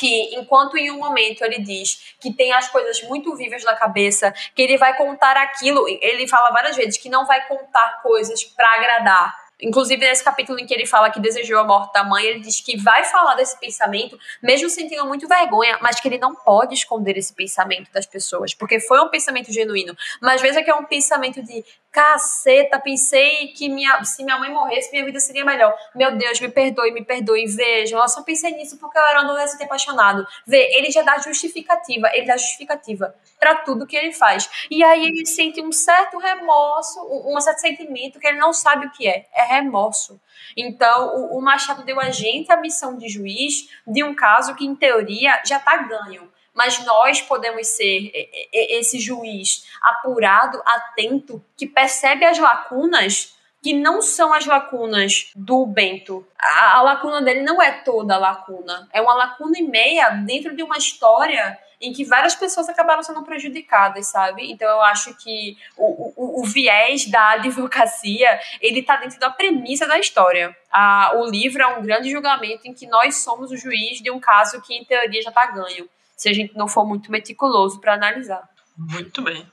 que, enquanto em um momento ele diz que tem as coisas muito vivas na cabeça, que ele vai contar aquilo, ele fala várias vezes que não vai contar coisas para agradar, Inclusive, nesse capítulo em que ele fala que desejou a morte da mãe, ele diz que vai falar desse pensamento, mesmo sentindo muito vergonha, mas que ele não pode esconder esse pensamento das pessoas, porque foi um pensamento genuíno. Mas vezes é que é um pensamento de caceta, pensei que minha, se minha mãe morresse, minha vida seria melhor. Meu Deus, me perdoe, me perdoe, vejam, eu só pensei nisso porque eu era um adolescente apaixonado. Vê, ele já dá justificativa, ele dá justificativa para tudo que ele faz. E aí ele sente um certo remorso, um, um certo sentimento que ele não sabe o que é. É remorso. Então, o, o Machado deu a gente a missão de juiz de um caso que, em teoria, já está ganho mas nós podemos ser esse juiz apurado, atento, que percebe as lacunas que não são as lacunas do Bento. A, a, lacuna dele não é toda a lacuna. É uma lacuna e meia dentro de uma história em que várias pessoas acabaram sendo prejudicadas, sabe? Então eu acho que o, o, o viés da advocacia, ele tá dentro da premissa da história. A, o livro é um grande julgamento em que nós somos o juiz de um caso que, em teoria, já tá ganho, se a gente não for muito meticuloso para analisar. Muito bem.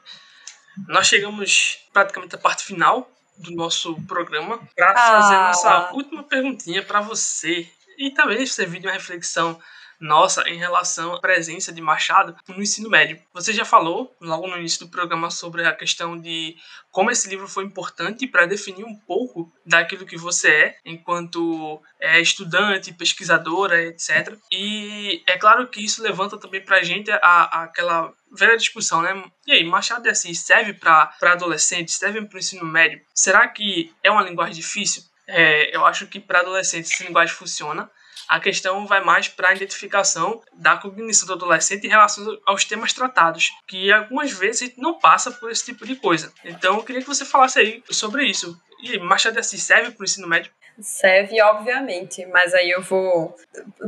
Nós chegamos praticamente à parte final do nosso programa para ah. fazer nossa última perguntinha para você e talvez servir de uma reflexão nossa em relação à presença de Machado no ensino médio. Você já falou logo no início do programa sobre a questão de como esse livro foi importante para definir um pouco daquilo que você é enquanto é, estudante, pesquisadora, etc. E é claro que isso levanta também para a gente aquela velha discussão, né? E aí, Machado de Assis serve para adolescentes, serve para o ensino médio? Será que é uma linguagem difícil? É, eu acho que para adolescentes essa linguagem funciona, a questão vai mais para a identificação da cognição do adolescente em relação aos temas tratados, que algumas vezes não passa por esse tipo de coisa. Então, eu queria que você falasse aí sobre isso. E Machado de Assis serve para o ensino médio? Serve, obviamente, mas aí eu vou.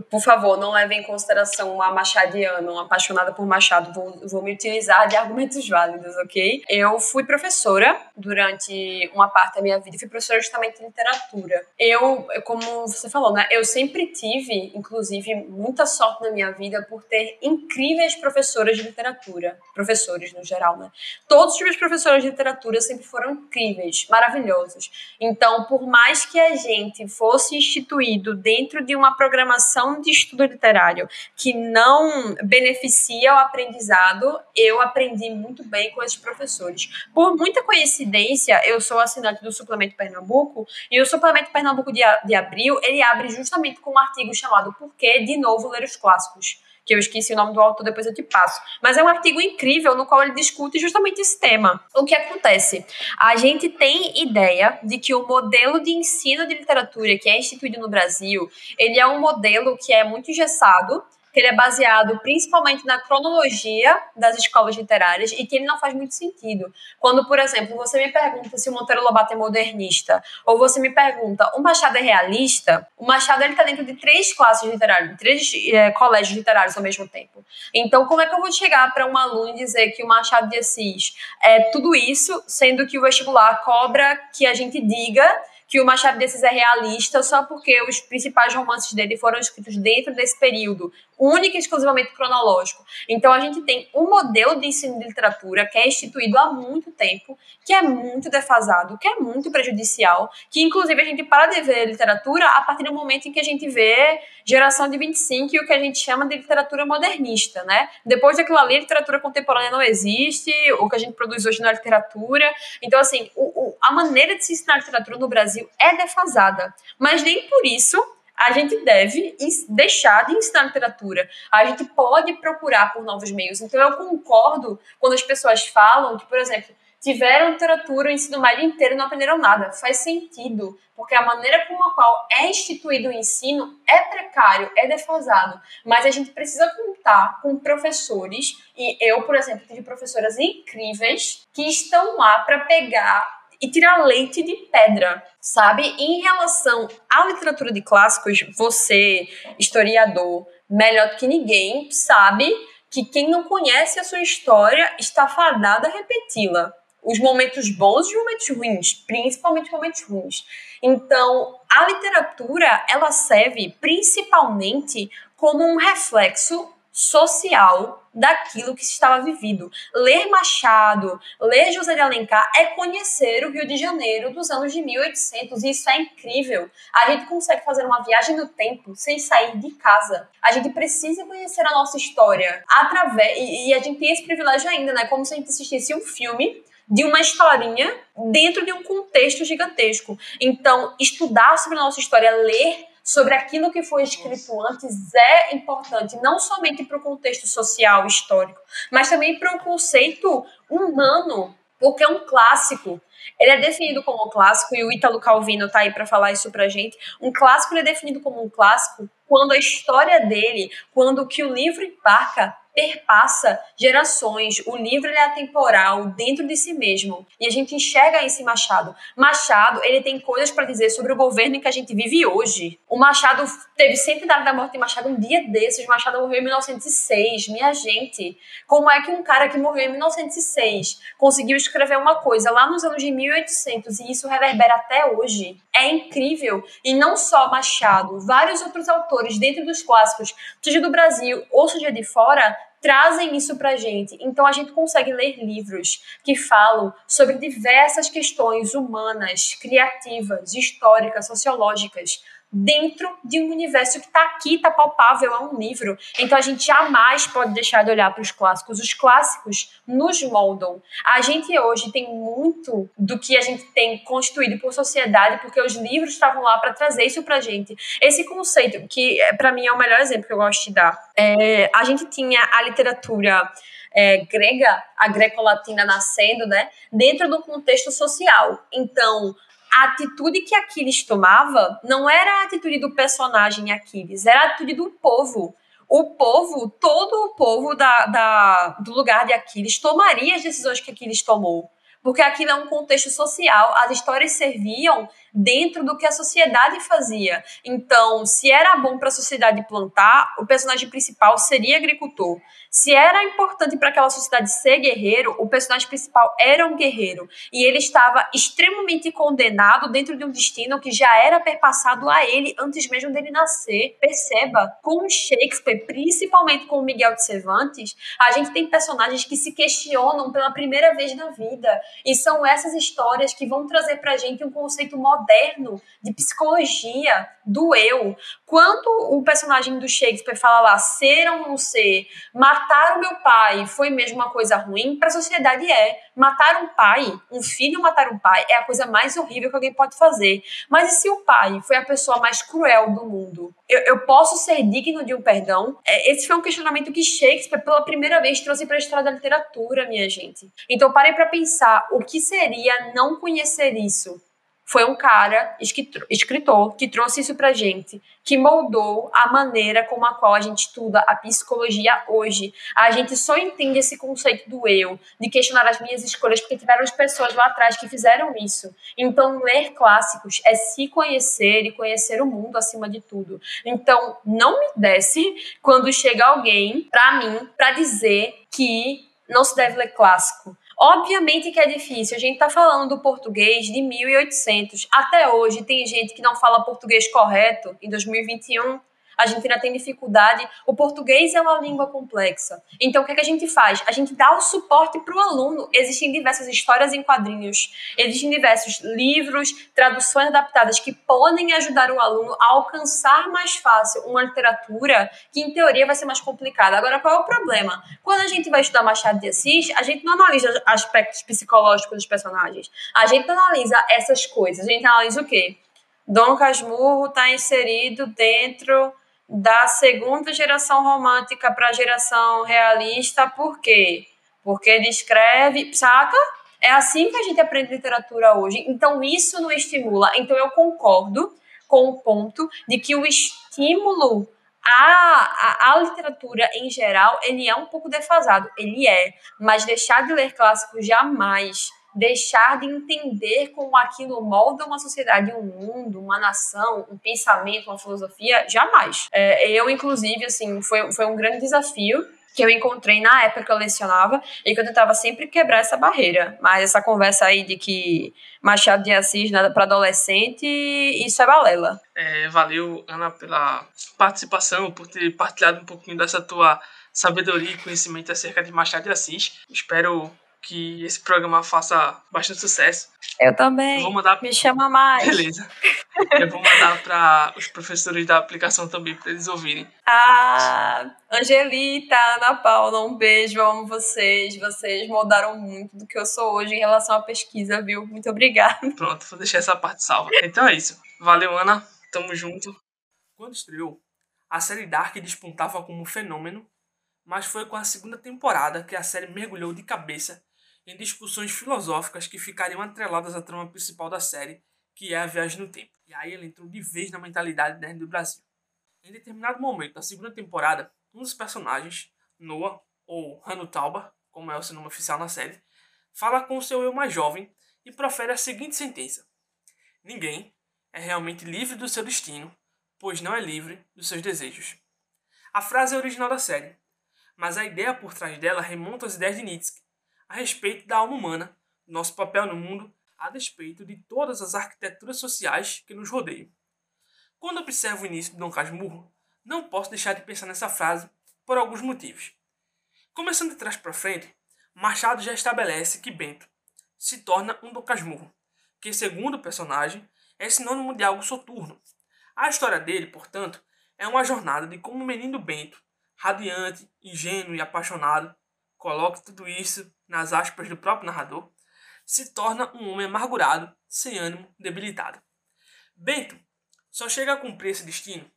Por favor, não leve em consideração uma machadiana, uma apaixonada por Machado. Vou, vou me utilizar de argumentos válidos, ok? Eu fui professora durante uma parte da minha vida, fui professora justamente de literatura. Eu, como você falou, né? Eu sempre tive, inclusive, muita sorte na minha vida por ter incríveis professoras de literatura. Professores, no geral, né? Todos os meus professores de literatura sempre foram incríveis, maravilhosos. Então, por mais que a gente fosse instituído dentro de uma programação de estudo literário que não beneficia o aprendizado, eu aprendi muito bem com esses professores. Por muita coincidência, eu sou assinante do Suplemento Pernambuco e o Suplemento Pernambuco de, de abril, ele abre justamente com um artigo chamado Por que de novo ler os clássicos? Que eu esqueci o nome do autor, depois eu te passo. Mas é um artigo incrível no qual ele discute justamente esse tema. O que acontece? A gente tem ideia de que o modelo de ensino de literatura que é instituído no Brasil, ele é um modelo que é muito engessado, que ele é baseado principalmente na cronologia das escolas literárias e que ele não faz muito sentido. Quando, por exemplo, você me pergunta se o Monteiro Lobato é modernista, ou você me pergunta, o Machado é realista? O Machado está dentro de três classes literárias, três é, colégios literários ao mesmo tempo. Então, como é que eu vou chegar para um aluno e dizer que o Machado de Assis é tudo isso, sendo que o vestibular cobra que a gente diga que o Machado de Assis é realista só porque os principais romances dele foram escritos dentro desse período, única e exclusivamente cronológico. Então a gente tem um modelo de ensino de literatura que é instituído há muito tempo, que é muito defasado, que é muito prejudicial, que inclusive a gente para de ver literatura a partir do momento em que a gente vê geração de 25 e o que a gente chama de literatura modernista, né? Depois daquilo ali, a literatura contemporânea não existe, o que a gente produz hoje não é literatura. Então, assim, o, o, a maneira de se ensinar literatura no Brasil é defasada. Mas nem por isso a gente deve deixar de ensinar literatura. A gente pode procurar por novos meios. Então, eu concordo quando as pessoas falam que, por exemplo, tiveram literatura o ensino médio inteiro e não aprenderam nada. Faz sentido, porque a maneira como a qual é instituído o ensino é precário, é defasado. Mas a gente precisa contar com professores, e eu, por exemplo, tive professoras incríveis que estão lá para pegar e tirar leite de pedra, sabe? Em relação à literatura de clássicos, você, historiador, melhor do que ninguém, sabe que quem não conhece a sua história está fadada a repeti-la os momentos bons e os momentos ruins, principalmente os momentos ruins. Então, a literatura, ela serve principalmente como um reflexo social daquilo que estava vivido. Ler Machado, ler José de Alencar é conhecer o Rio de Janeiro dos anos de 1800 e isso é incrível. A gente consegue fazer uma viagem no tempo sem sair de casa. A gente precisa conhecer a nossa história através e, e a gente tem esse privilégio ainda, né? Como se a gente assistisse um filme de uma historinha dentro de um contexto gigantesco. Então, estudar sobre a nossa história, ler sobre aquilo que foi escrito antes é importante, não somente para o contexto social histórico, mas também para o conceito humano, porque é um clássico. Ele é definido como um clássico, e o Ítalo Calvino está aí para falar isso para gente. Um clássico é definido como um clássico quando a história dele, quando o que o livro embarca perpassa gerações. O livro é atemporal dentro de si mesmo. E a gente enxerga isso em Machado. Machado, ele tem coisas para dizer sobre o governo em que a gente vive hoje. O Machado teve centenário da morte de Machado um dia desses. Machado morreu em 1906. Minha gente, como é que um cara que morreu em 1906 conseguiu escrever uma coisa lá nos anos de 1800 e isso reverbera até hoje? É incrível. E não só Machado, vários outros autores dentro dos clássicos, seja do Brasil ou seja de fora, trazem isso para a gente. Então a gente consegue ler livros que falam sobre diversas questões humanas, criativas, históricas, sociológicas, dentro de um universo que está aqui, está palpável, é um livro. Então a gente jamais pode deixar de olhar para os clássicos. Os clássicos nos moldam. A gente hoje tem muito do que a gente tem construído por sociedade, porque os livros estavam lá para trazer isso para a gente. Esse conceito, que é, para mim é o melhor exemplo que eu gosto de dar. É, a gente tinha a literatura. É, grega, a greco-latina nascendo, né, dentro do contexto social. Então, a atitude que Aquiles tomava não era a atitude do personagem Aquiles, era a atitude do povo. O povo, todo o povo da, da, do lugar de Aquiles tomaria as decisões que Aquiles tomou. Porque aquilo é um contexto social, as histórias serviam dentro do que a sociedade fazia. Então, se era bom para a sociedade plantar, o personagem principal seria agricultor. Se era importante para aquela sociedade ser guerreiro, o personagem principal era um guerreiro. E ele estava extremamente condenado dentro de um destino que já era perpassado a ele antes mesmo dele nascer. Perceba, com Shakespeare, principalmente com Miguel de Cervantes, a gente tem personagens que se questionam pela primeira vez na vida. E são essas histórias que vão trazer para a gente um conceito moderno moderno de psicologia do eu. Quando o personagem do Shakespeare fala lá, ser ou não ser, matar o meu pai foi mesmo uma coisa ruim, para a sociedade é. Matar um pai, um filho matar um pai, é a coisa mais horrível que alguém pode fazer. Mas e se o pai foi a pessoa mais cruel do mundo? Eu, eu posso ser digno de um perdão? É, esse foi um questionamento que Shakespeare, pela primeira vez, trouxe para a história da literatura, minha gente. Então parem para pensar o que seria não conhecer isso foi um cara, escritor, que trouxe isso pra gente, que moldou a maneira como a qual a gente estuda a psicologia hoje. A gente só entende esse conceito do eu, de questionar as minhas escolhas, porque tiveram as pessoas lá atrás que fizeram isso. Então, ler clássicos é se conhecer e conhecer o mundo acima de tudo. Então, não me desce quando chega alguém pra mim para dizer que não se deve ler clássico. Obviamente que é difícil. A gente está falando do português de 1800. Até hoje tem gente que não fala português correto em 2021 a gente ainda tem dificuldade. O português é uma língua complexa. Então, o que, é que a gente faz? A gente dá o suporte para o aluno. Existem diversas histórias em quadrinhos, existem diversos livros, traduções adaptadas que podem ajudar o aluno a alcançar mais fácil uma literatura que, em teoria, vai ser mais complicada. Agora, qual é o problema? Quando a gente vai estudar Machado de Assis, a gente não analisa aspectos psicológicos dos personagens. A gente analisa essas coisas. A gente analisa o quê? Dom Casmurro está inserido dentro da segunda geração romântica para a geração realista, por quê? Porque ele escreve, saca? É assim que a gente aprende literatura hoje. Então, isso não estimula. Então, eu concordo com o ponto de que o estímulo à, à, à, literatura em geral, ele é um pouco defasado. Ele é. Mas deixar de ler clássicos jamais deixar de entender como aquilo molda uma sociedade, um mundo, uma nação, um pensamento, uma filosofia, jamais. É, eu, inclusive, assim, foi, foi um grande desafio que eu encontrei na época que eu lecionava e que eu tentava sempre quebrar essa barreira. Mas essa conversa aí de que Machado de Assis nada para adolescente, isso é balela. É, valeu, Ana, pela participação, por ter partilhado um pouquinho dessa tua sabedoria e conhecimento acerca de Machado de Assis. Espero que esse programa faça bastante sucesso. Eu também. Eu vou mandar... Me chama mais. Beleza. Eu vou mandar para os professores da aplicação também, para eles ouvirem. Ah, Angelita, Ana Paula, um beijo, amo vocês. Vocês moldaram muito do que eu sou hoje em relação à pesquisa, viu? Muito obrigada. Pronto, vou deixar essa parte salva. Então é isso. Valeu, Ana. Tamo junto. Quando estreou, a série Dark despontava como um fenômeno, mas foi com a segunda temporada que a série mergulhou de cabeça em discussões filosóficas que ficariam atreladas à trama principal da série, que é a viagem no tempo. E aí ele entrou de vez na mentalidade nerd do Brasil. Em determinado momento da segunda temporada, um dos personagens, Noah, ou Hanu Tauba, como é o seu nome oficial na série, fala com o seu eu mais jovem e profere a seguinte sentença: Ninguém é realmente livre do seu destino, pois não é livre dos seus desejos. A frase é original da série, mas a ideia por trás dela remonta às ideias de Nietzsche, a respeito da alma humana, nosso papel no mundo, a despeito de todas as arquiteturas sociais que nos rodeiam. Quando observo o início de Dom Casmurro, não posso deixar de pensar nessa frase por alguns motivos. Começando de trás para frente, Machado já estabelece que Bento se torna um Dom Casmurro, que, segundo o personagem, é sinônimo de algo soturno. A história dele, portanto, é uma jornada de como o menino Bento, radiante, ingênuo e apaixonado, coloca tudo isso nas aspas do próprio narrador, se torna um homem amargurado, sem ânimo, debilitado. Bento só chega a cumprir esse destino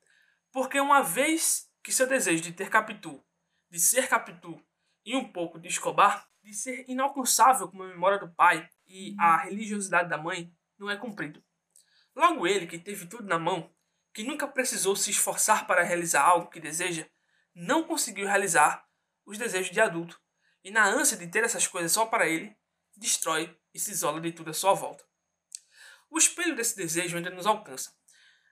porque uma vez que seu desejo de ter Capitu, de ser Capitu e um pouco de Escobar, de ser inalcançável como a memória do pai e a religiosidade da mãe, não é cumprido. Logo ele, que teve tudo na mão, que nunca precisou se esforçar para realizar algo que deseja, não conseguiu realizar os desejos de adulto e, na ânsia de ter essas coisas só para ele, destrói e se isola de tudo à sua volta. O espelho desse desejo ainda nos alcança.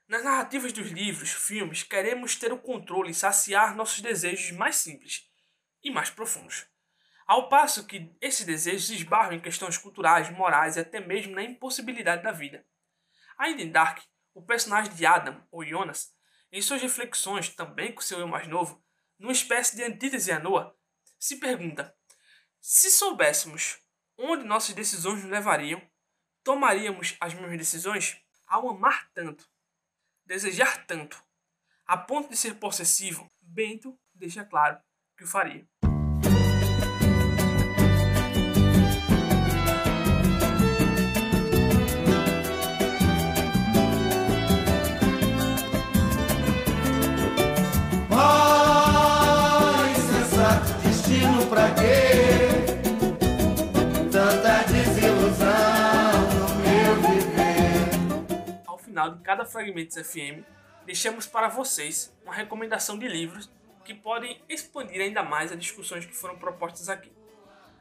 Nas narrativas dos livros, filmes, queremos ter o controle e saciar nossos desejos mais simples e mais profundos. Ao passo que esses desejos esbarram em questões culturais, morais e até mesmo na impossibilidade da vida. Ainda em Dark, o personagem de Adam, ou Jonas, em suas reflexões, também com seu eu mais novo, numa espécie de antítese a Noah, se pergunta se soubéssemos onde nossas decisões nos levariam, tomaríamos as mesmas decisões? ao amar tanto, desejar tanto, a ponto de ser possessivo, Bento deixa claro que o faria. Final de cada Fragmentos FM, deixamos para vocês uma recomendação de livros que podem expandir ainda mais as discussões que foram propostas aqui.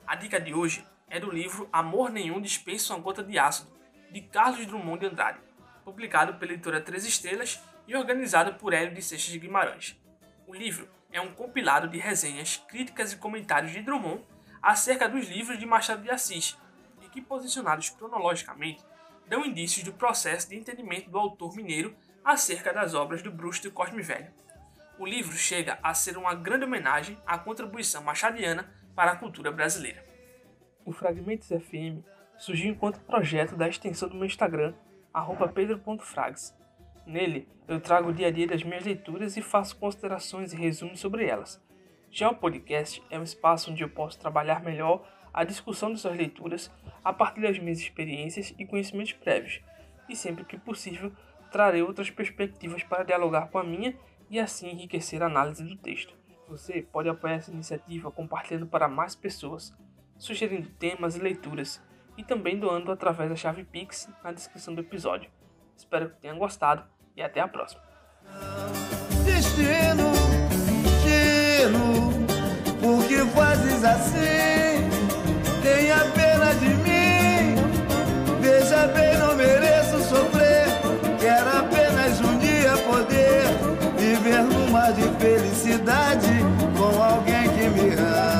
A dica de hoje é do livro Amor Nenhum Dispensa uma Gota de Ácido, de Carlos Drummond de Andrade, publicado pela editora Três Estrelas e organizado por Hélio de Seixas de Guimarães. O livro é um compilado de resenhas, críticas e comentários de Drummond acerca dos livros de Machado de Assis, e que, posicionados cronologicamente, dão indícios do processo de entendimento do autor mineiro acerca das obras do bruxo de Cosme Velho. O livro chega a ser uma grande homenagem à contribuição machadiana para a cultura brasileira. O Fragmentos FM surgiu enquanto projeto da extensão do meu Instagram, pedro.frags. Nele, eu trago o dia a dia das minhas leituras e faço considerações e resumos sobre elas. Já o podcast é um espaço onde eu posso trabalhar melhor a discussão de suas leituras a partir das minhas experiências e conhecimentos prévios, e sempre que possível trarei outras perspectivas para dialogar com a minha e assim enriquecer a análise do texto. Você pode apoiar essa iniciativa compartilhando para mais pessoas, sugerindo temas e leituras, e também doando através da chave Pix na descrição do episódio. Espero que tenham gostado e até a próxima. Destino, destino, por que fazes assim? Tenha pena de mim também não mereço sofrer. Quero apenas um dia poder viver numa de felicidade com alguém que me ama.